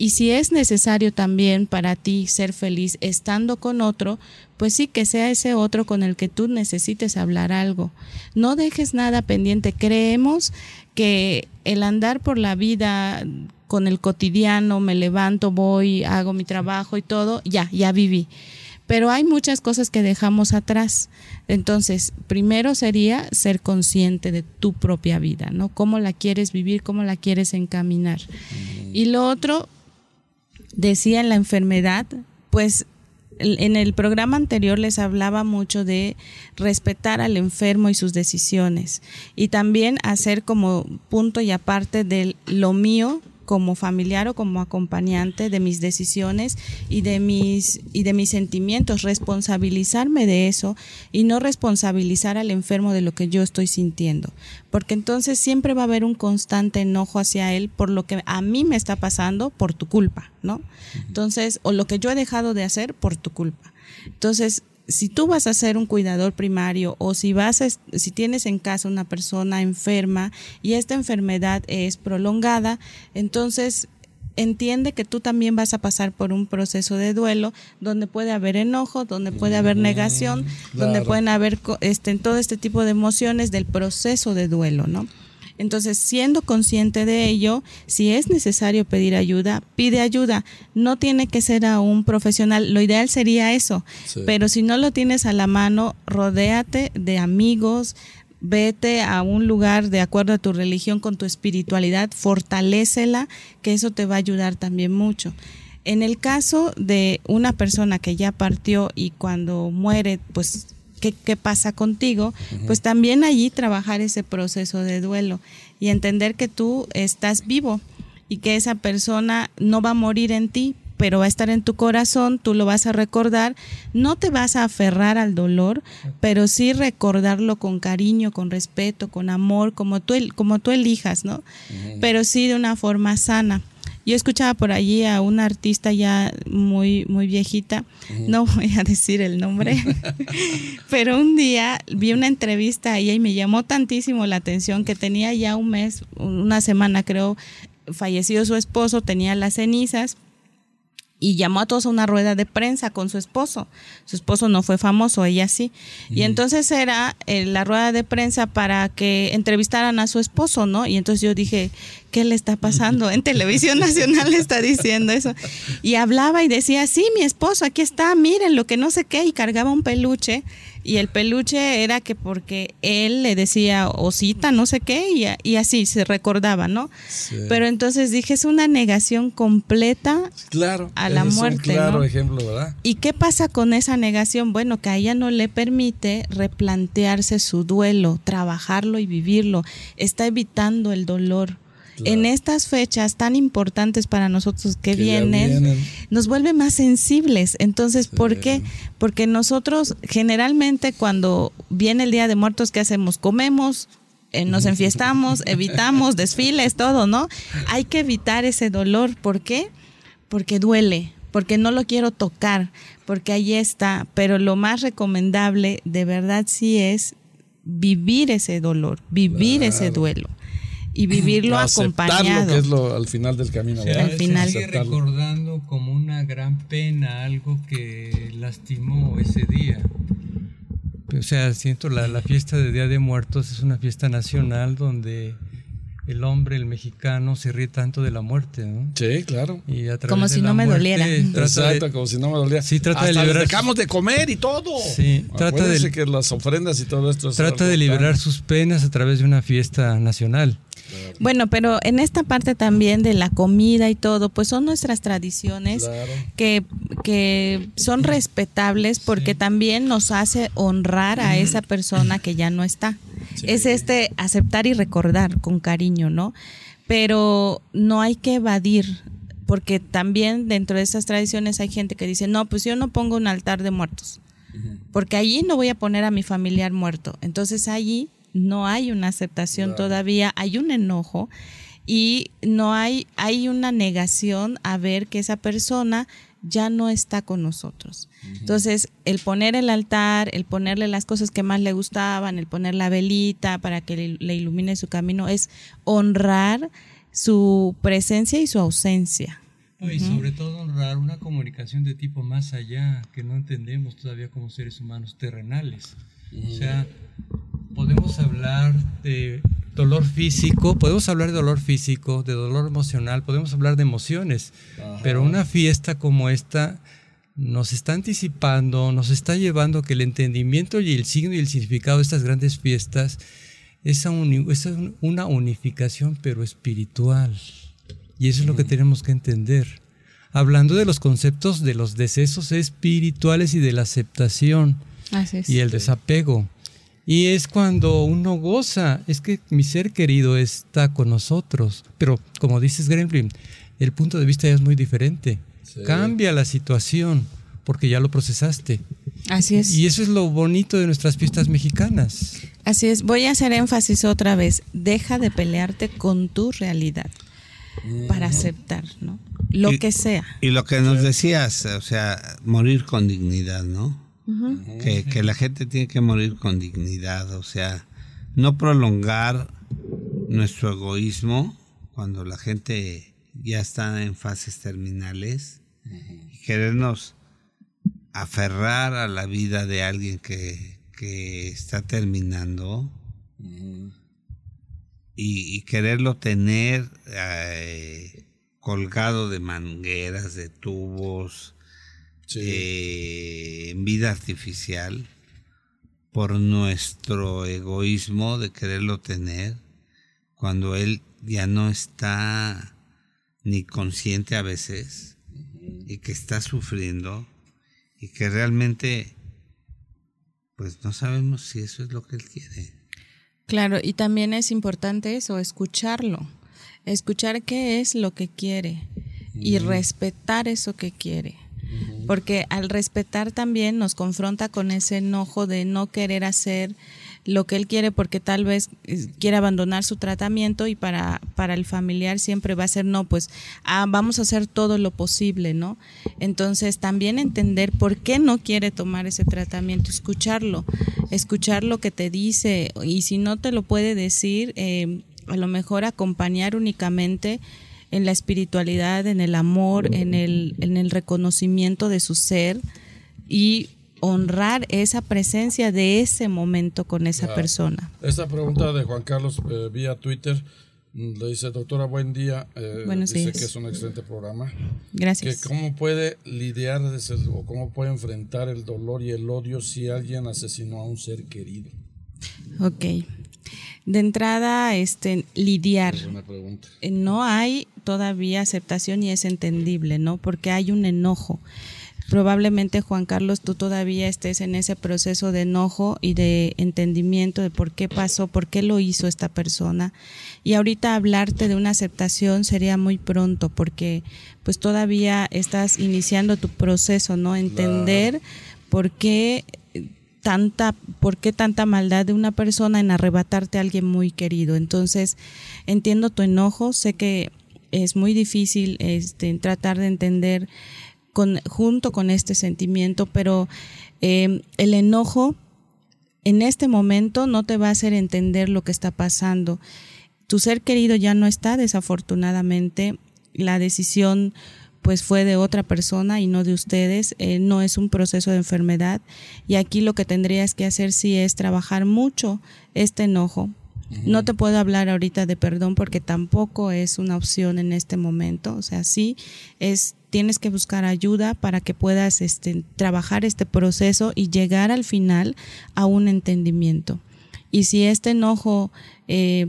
Y si es necesario también para ti ser feliz estando con otro, pues sí que sea ese otro con el que tú necesites hablar algo. No dejes nada pendiente. Creemos que el andar por la vida con el cotidiano, me levanto, voy, hago mi trabajo y todo, ya, ya viví. Pero hay muchas cosas que dejamos atrás. Entonces, primero sería ser consciente de tu propia vida, ¿no? Cómo la quieres vivir, cómo la quieres encaminar. Y lo otro, decía la enfermedad, pues en el programa anterior les hablaba mucho de respetar al enfermo y sus decisiones y también hacer como punto y aparte de lo mío como familiar o como acompañante de mis decisiones y de mis y de mis sentimientos, responsabilizarme de eso y no responsabilizar al enfermo de lo que yo estoy sintiendo, porque entonces siempre va a haber un constante enojo hacia él por lo que a mí me está pasando por tu culpa, ¿no? Entonces, o lo que yo he dejado de hacer por tu culpa. Entonces, si tú vas a ser un cuidador primario o si vas a, si tienes en casa una persona enferma y esta enfermedad es prolongada, entonces entiende que tú también vas a pasar por un proceso de duelo donde puede haber enojo, donde puede haber negación, donde pueden haber este, todo este tipo de emociones del proceso de duelo, ¿no? Entonces, siendo consciente de ello, si es necesario pedir ayuda, pide ayuda. No tiene que ser a un profesional. Lo ideal sería eso. Pero si no lo tienes a la mano, rodéate de amigos, vete a un lugar de acuerdo a tu religión con tu espiritualidad, fortalécela, que eso te va a ayudar también mucho. En el caso de una persona que ya partió y cuando muere, pues qué, pasa contigo, pues también allí trabajar ese proceso de duelo y entender que tú estás vivo y que esa persona no va a morir en ti, pero va a estar en tu corazón, tú lo vas a recordar, no te vas a aferrar al dolor, pero sí recordarlo con cariño, con respeto, con amor, como tú, como tú elijas, ¿no? Pero sí de una forma sana. Yo escuchaba por allí a una artista ya muy, muy viejita, no voy a decir el nombre, pero un día vi una entrevista a ella y me llamó tantísimo la atención que tenía ya un mes, una semana creo, fallecido su esposo, tenía las cenizas y llamó a todos a una rueda de prensa con su esposo. Su esposo no fue famoso, ella sí. Y entonces era eh, la rueda de prensa para que entrevistaran a su esposo, ¿no? Y entonces yo dije, ¿qué le está pasando? En televisión nacional está diciendo eso. Y hablaba y decía, sí, mi esposo, aquí está, miren lo que no sé qué, y cargaba un peluche Y el peluche era que porque él le decía osita, no sé qué, y, y así se recordaba, ¿no? Pero entonces dije, es una negación completa claro, a la muerte. Un claro ejemplo, ¿verdad? ¿Y qué pasa con esa negación? Bueno, que a ella no le permite replantearse su duelo, trabajarlo y vivirlo. Está evitando el dolor en estas fechas tan importantes para nosotros que, vienen, nos vuelve más sensibles. Entonces, ¿por qué? Porque nosotros generalmente cuando viene el Día de Muertos, ¿qué hacemos? Comemos, eh, nos enfiestamos, evitamos desfiles, todo, ¿no? Hay que evitar ese dolor. ¿Por qué? Porque duele, porque no lo quiero tocar, porque ahí está. Pero lo más recomendable, de verdad, sí es vivir ese dolor, vivir ese duelo y vivirlo acompañado. que es lo al final del camino. al final. Sigue recordando como una gran pena algo que lastimó ese día. O sea, siento la, la fiesta de Día de Muertos es una fiesta nacional donde el hombre, el mexicano, se ríe tanto de la muerte, ¿no? Sí, claro. como si no me doliera. Exacto, como si no me doliera. Sí, trata de liberar. dejamos de comer y todo. Sí, trata de que las ofrendas y todo esto. Trata de liberar sus penas a través de una fiesta nacional. Bueno, pero en esta parte también de la comida y todo, pues son nuestras tradiciones que, que son respetables porque también nos hace honrar a esa persona que ya no está. Es este aceptar y recordar con cariño, ¿no? Pero no hay que evadir, porque también dentro de esas tradiciones hay gente que dice, no, pues yo no pongo un altar de muertos, porque allí no voy a poner a mi familiar muerto. Entonces allí no hay una aceptación todavía, hay un enojo y no hay, hay una negación a ver que esa persona ya no está con nosotros. Entonces, el poner el altar, el ponerle las cosas que más le gustaban, el poner la velita para que le, ilumine su camino, es honrar su presencia y su ausencia. Y sobre todo honrar una comunicación de tipo más allá que no entendemos todavía como seres humanos terrenales. O sea, podemos hablar de dolor físico, podemos hablar de dolor físico, de dolor emocional, podemos hablar de emociones, pero una fiesta como esta nos está anticipando, nos está llevando a que el entendimiento y el signo y el significado de estas grandes fiestas es, una unificación pero espiritual. Y eso es lo que tenemos que entender. Hablando de los conceptos de los decesos espirituales y de la aceptación y el desapego. Y es cuando uno goza, es que mi ser querido está con nosotros. Pero como dices Gremlin, el punto de vista ya es muy diferente. Cambia la situación porque ya lo procesaste. Así es. Y eso es lo bonito de nuestras fiestas mexicanas. Así es. Voy a hacer énfasis otra vez. Deja de pelearte con tu realidad para aceptar, ¿no? Lo que sea. Y lo que nos decías, o sea, morir con dignidad, ¿no? Que, la gente tiene que morir con dignidad, o sea, no prolongar nuestro egoísmo cuando la gente ya está en fases terminales y querernos aferrar a la vida de alguien que, está terminando y, quererlo tener eh, colgado de mangueras, de tubos, eh, en vida artificial por nuestro egoísmo de quererlo tener cuando él ya no está ni consciente a veces y que está sufriendo y que realmente pues no sabemos si eso es lo que él quiere. Claro, y también es importante eso, escucharlo, escuchar qué es lo que quiere y respetar eso que quiere porque al respetar también nos confronta con ese enojo de no querer hacer lo que él quiere porque tal vez eh, quiere abandonar su tratamiento y para, para el familiar siempre va a ser no, pues ah, vamos a hacer todo lo posible, ¿no? Entonces también entender por qué no quiere tomar ese tratamiento, escucharlo, escuchar lo que te dice y si no te lo puede decir, eh, a lo mejor acompañar únicamente en la espiritualidad, en el amor, en el, en el reconocimiento de su ser y honrar esa presencia de ese momento con esa persona. Esta pregunta de Juan Carlos eh, vía Twitter Le dice, doctora, buen día. Eh, Buenos dice días. que es un excelente programa. Gracias. Que cómo puede lidiar o cómo puede enfrentar el dolor y el odio si alguien asesinó a un ser querido. Ok. De entrada, este, lidiar. Eh, no hay todavía aceptación y es entendible, ¿no? Porque hay un enojo. Probablemente, Juan Carlos, tú todavía estés en ese proceso de enojo y de entendimiento de por qué pasó, por qué lo hizo esta persona. Y ahorita hablarte de una aceptación sería muy pronto porque pues todavía estás iniciando tu proceso, ¿no? Entender por qué tanta, por qué tanta maldad de una persona en arrebatarte a alguien muy querido. Entonces, entiendo tu enojo, sé que es muy difícil este, tratar de entender con, junto con este sentimiento, pero eh, el enojo en este momento no te va a hacer entender lo que está pasando. Tu ser querido ya no está, desafortunadamente. La decisión pues fue de otra persona y no de ustedes. Eh, no es un proceso de enfermedad. Y aquí lo que tendrías que hacer sí es trabajar mucho este enojo. No te puedo hablar ahorita de perdón porque tampoco es una opción en este momento. O sea, sí es tienes que buscar ayuda para que puedas este, trabajar este proceso y llegar al final a un entendimiento. Y si este enojo, eh,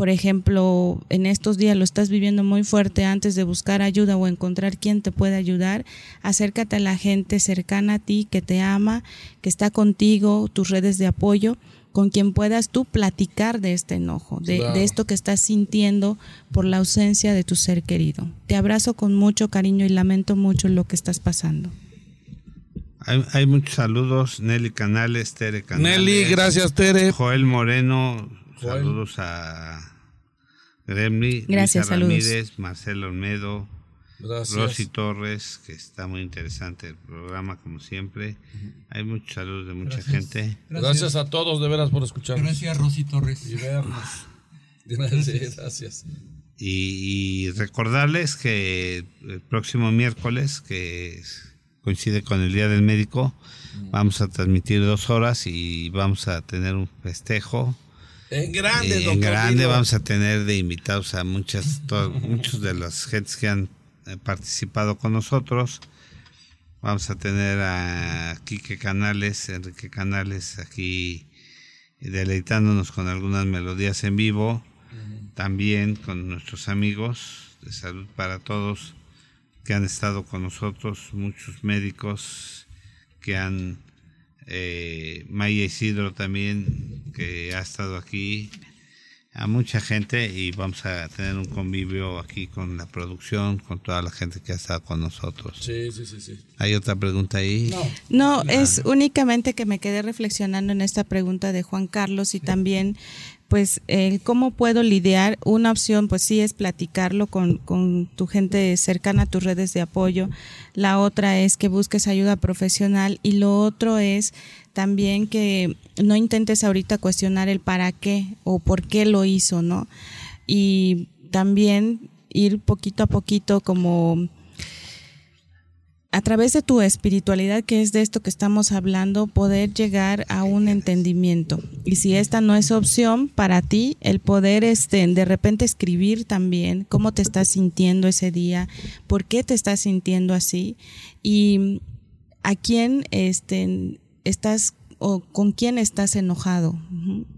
por ejemplo, en estos días lo estás viviendo muy fuerte antes de buscar ayuda o encontrar quien te pueda ayudar, acércate a la gente cercana a ti que te ama, que está contigo, tus redes de apoyo con quien puedas tú platicar de este enojo, de, Claro. de esto que estás sintiendo por la ausencia de tu ser querido. Te abrazo con mucho cariño y lamento mucho lo que estás pasando. Hay, hay muchos saludos. Nelly Canales, Tere Canales. Nelly, gracias, Tere. Joel Moreno, Joel. saludos a Gremli. Gracias, saludos. Ramírez, Marcelo Olmedo, Gracias. Rosy Torres, que está muy interesante el programa, como siempre. Hay muchos saludos de mucha Gracias. gente. Gracias a todos de veras por escucharnos Gracias, Rosy Torres. y vernos. Gracias. gracias. Y, y recordarles que el próximo miércoles, que coincide con el Día del Médico, vamos a transmitir dos horas y vamos a tener un festejo. En grande, Eh, en grande vamos a tener de invitados a muchas, to- muchos de las gentes que han eh, participado con nosotros. Vamos a tener a Quique Canales, Enrique Canales aquí deleitándonos con algunas melodías en vivo. También con nuestros amigos de Salud para Todos que han estado con nosotros, muchos médicos que han eh, Maya Isidro también, que ha estado aquí, a mucha gente y vamos a tener un convivio aquí con la producción, con toda la gente que ha estado con nosotros. Sí, sí, sí, sí. ¿Hay otra pregunta ahí? No, es únicamente que me quedé reflexionando en esta pregunta de Juan Carlos y también, pues, el cómo puedo lidiar. Una opción, pues sí, es platicarlo con, con tu gente cercana a tus redes de apoyo. La otra es que busques ayuda profesional y lo otro es también que no intentes ahorita cuestionar el para qué o por qué lo hizo, ¿no? Y también ir poquito a poquito como a través de tu espiritualidad, que es de esto que estamos hablando, poder llegar a un entendimiento. Y si esta no es opción para ti, el poder este, de repente escribir también cómo te estás sintiendo ese día, por qué te estás sintiendo así y a quién este, estás o con quién estás enojado,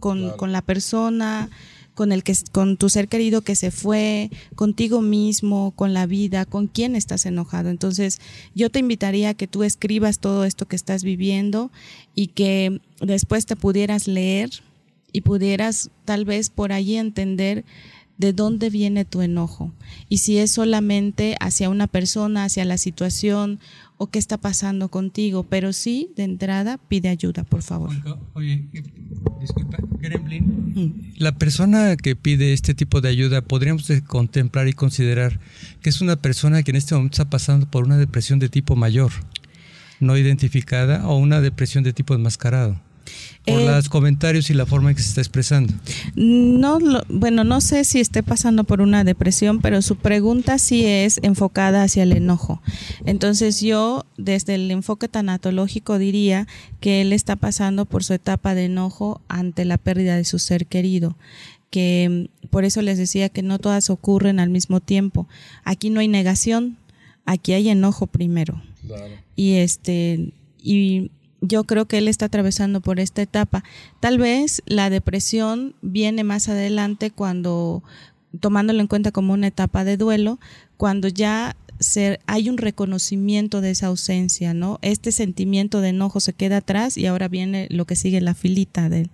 con, con la persona, con el que con tu ser querido que se fue, contigo mismo, con la vida, con quién estás enojado. Entonces, yo te invitaría a que tú escribas todo esto que estás viviendo y que después te pudieras leer y pudieras tal vez por ahí entender de dónde viene tu enojo y si es solamente hacia una persona, hacia la situación o qué está pasando contigo, pero sí, de entrada, pide ayuda, por favor. Oye, disculpa, Gremlin. La persona que pide este tipo de ayuda, podríamos contemplar y considerar que es una persona que en este momento está pasando por una depresión de tipo mayor, no identificada, o una depresión de tipo enmascarado. Por Eh, los comentarios y la forma en que se está expresando. No, lo- bueno, no sé si esté pasando por una depresión, pero su pregunta sí es enfocada hacia el enojo. Entonces yo, desde el enfoque tanatológico, diría que él está pasando por su etapa de enojo ante la pérdida de su ser querido que por eso les decía que no todas ocurren al mismo tiempo. Aquí no hay negación, aquí hay enojo primero. Y este y yo creo que él está atravesando por esta etapa. Tal vez la depresión viene más adelante cuando tomándolo en cuenta como una etapa de duelo, cuando ya hay un reconocimiento de esa ausencia, ¿no? Este sentimiento de enojo se queda atrás y ahora viene lo que sigue la filita del,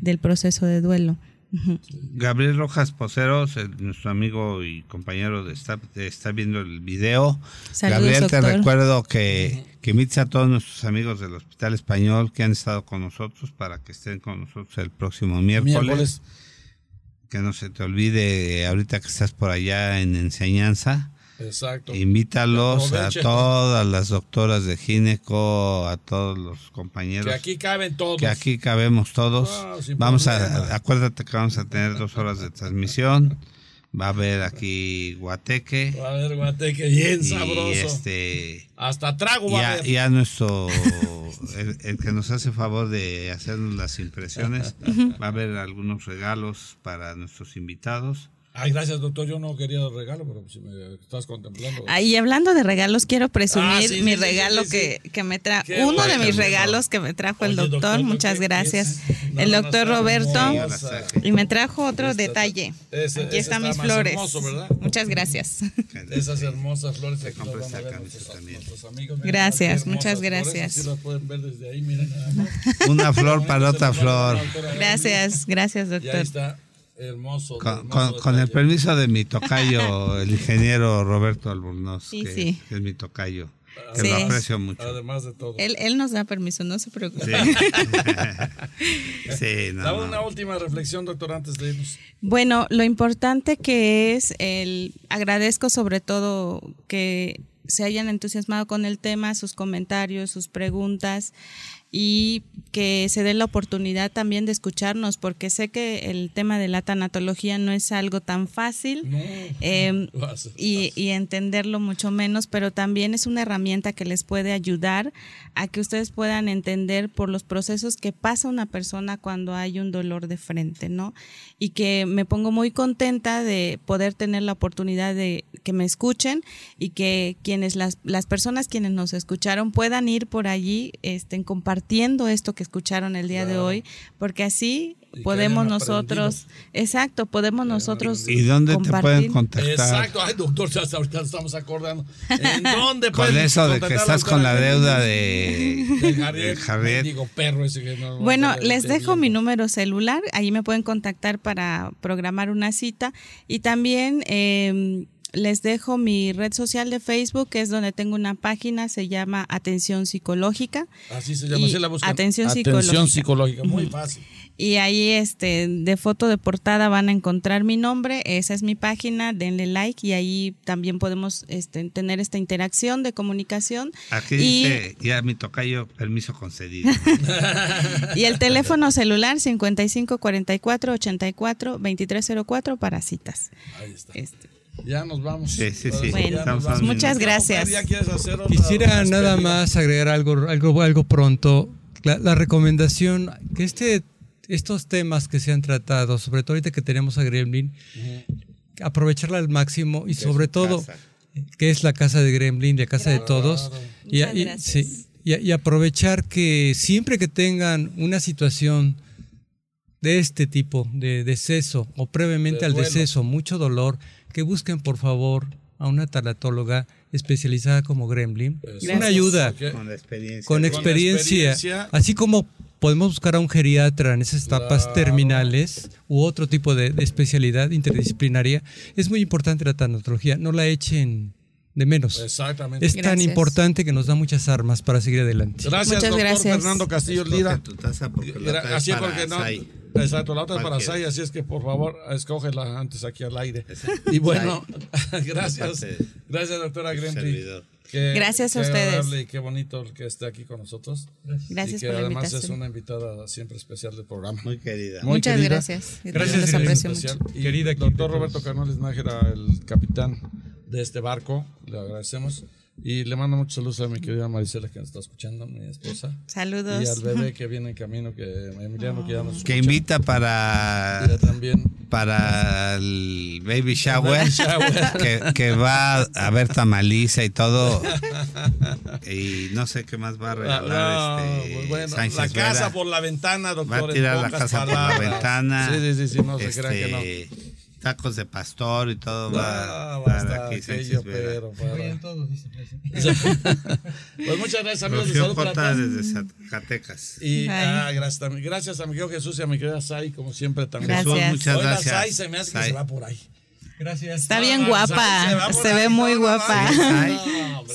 del proceso de duelo. Gabriel Rojas Poceros, nuestro amigo y compañero de está, está viendo el video. Gabriel, te recuerdo que, que invites a todos nuestros amigos del Hospital Español que han estado con nosotros para que estén con nosotros el próximo miércoles. Que no se te olvide ahorita que estás por allá en enseñanza Exacto. Invítalos a todas las doctoras de gineco, a todos los compañeros. Que aquí caben todos. Que aquí cabemos todos. Ah, vamos a, acuérdate que vamos a tener dos horas de transmisión. Va a haber aquí guateque. Va a haber guateque bien sabroso. Este, Hasta trago va a haber. Y a nuestro, el, que nos hace favor de hacernos las impresiones, va a haber algunos regalos para nuestros invitados. Ay, gracias, doctor. Yo no quería regalo, pero si me estás contemplando. y hablando de regalos, quiero presumir ah, mi regalo que, que, me trajo. Uno de mis regalos que me trajo el doctor. Muchas gracias. el doctor Roberto. Y me trajo otro detalle. Aquí están mis flores. Muchas gracias. Esas hermosas flores que Gracias, muchas gracias. Una flor para otra flor. Gracias, gracias, doctor. Hermoso. Con, el permiso de mi tocayo, el ingeniero Roberto Albornoz, que, es mi tocayo. Que lo aprecio mucho. Además de todo. Él, él nos da permiso, no se preocupe. Sí. Dame una última reflexión, doctor, antes de irnos. Bueno, lo importante que es, el agradezco sobre todo que se hayan entusiasmado con el tema, sus comentarios, sus preguntas y que se dé la oportunidad también de escucharnos, porque sé que el tema de la tanatología no es algo tan fácil em, y, y, entenderlo mucho menos, pero también es una herramienta que les puede ayudar a que ustedes puedan entender por los procesos que pasa una persona cuando hay un dolor de frente, ¿no? Y que me pongo muy contenta de poder tener la oportunidad de que me escuchen y que quienes las, las personas quienes nos escucharon puedan ir por allí, estén compartiendo compartiendo esto que escucharon el día de hoy, porque así podemos nosotros, exacto, podemos nosotros. ¿Y dónde te pueden contactar? Exacto, ay doctor, ya ahorita estamos acordando. ¿En dónde Con eso de que estás con la deuda de, Javier. Digo, perro ese que no, bueno, les dejo mi número celular, ahí me pueden contactar para programar una cita y también eh, les dejo mi red social de Facebook, que es donde tengo una página, se llama Atención Psicológica. Así se llama, la buscan. Atención, Atención Psicológica. muy fácil. Y ahí este de foto de portada van a encontrar mi nombre, esa es mi página, denle like y ahí también podemos este, tener esta interacción de comunicación. Aquí dice ya mi tocayo permiso concedido. y el teléfono celular 5544 84 2304 para citas. Ahí está. Este, ya nos vamos. Sí, sí, sí. Bueno, pues muchas gracias. Quisiera nada más agregar algo, algo, algo pronto. La, recomendación que este, estos temas que se han tratado, sobre todo ahorita que tenemos a Gremlin, aprovecharla al máximo y sobre todo que es la casa de Gremlin, la casa de todos. Y, y, aprovechar que siempre que tengan una situación de este tipo, de deceso o previamente al deceso, mucho dolor, que busquen por favor a una talatóloga especializada como Gremlin. Una ayuda con experiencia. Con experiencia, así como podemos buscar a un geriatra en esas etapas terminales u otro tipo de, especialidad interdisciplinaria. Es muy importante la tanatología, no la echen de menos. Exactamente. Es tan importante que nos da muchas armas para seguir adelante. Gracias, Muchas doctor Fernando Castillo Lira. así porque no. Exacto, la otra es para Sai, así es que por favor, escógela antes aquí al aire. Y bueno, gracias. Gracias, doctora Grenti. gracias a ustedes. Y qué bonito que esté aquí con nosotros. Gracias y que además es una invitada siempre especial del programa. Muy querida. Muchas gracias. Gracias, gracias Y querida doctor Roberto Canales Nájera, el capitán de este barco, le agradecemos. Y le mando muchos saludos a mi querida Marisela que nos está escuchando, mi esposa. Saludos. Y al bebé que viene en camino, que Emiliano que ya nos Que invita para también. para el baby shower, Que, que, va a haber tamaliza y todo. Y no sé qué más va a regalar este pues bueno, la casa por la ventana doctor va a tirar la casa por la ventana. Sí sí sí, no se este, que no tacos de pastor y todo va, a estar aquí pero todos, pues muchas gracias amigos de salud para desde Zacatecas. Y ah, gracias, gracias a mi querido Jesús y a mi querida Sai como siempre también. Jesús, muchas Hoy gracias. Sai se me hace que se va por ahí. Gracias. Está bien guapa. Se, ve muy guapa.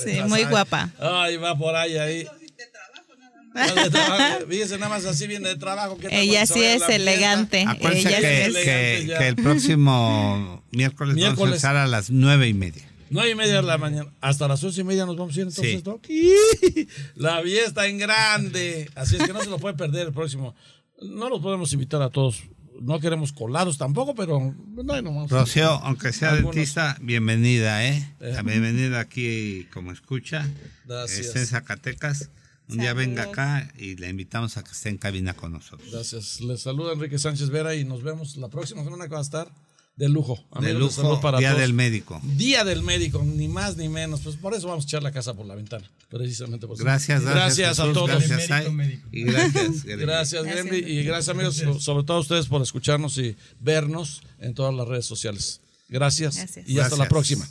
sí, muy guapa. Ay, va por ahí, ahí. Fíjese, nada más así viene de trabajo. Ella sí es elegante. Acuérdense Ella que, es que, que, el próximo miércoles, miércoles, vamos a empezar a las nueve y media. Nueve y media de la mañana. Hasta las once y media nos vamos a ir entonces, sí. La fiesta en grande. Así es que no se lo puede perder el próximo. No los podemos invitar a todos. No queremos colados tampoco, pero no, no Rocío, aunque sea dentista, bienvenida, ¿eh? eh. Bienvenida aquí como escucha. Gracias. Está en Zacatecas. Un día venga acá y le invitamos a que esté en cabina con nosotros. Gracias. Les saluda Enrique Sánchez Vera y nos vemos la próxima semana que va a estar de lujo. de lujo, para Día del Médico. Día del Médico, ni más ni menos. Pues por eso vamos a echar la casa por la ventana. Precisamente por Gracias, gracias. Gracias a todos. Gracias, y gracias. gracias, Gremby. Y gracias, amigos, sobre todo a ustedes por escucharnos y vernos en todas las redes sociales. Gracias. Y hasta la próxima.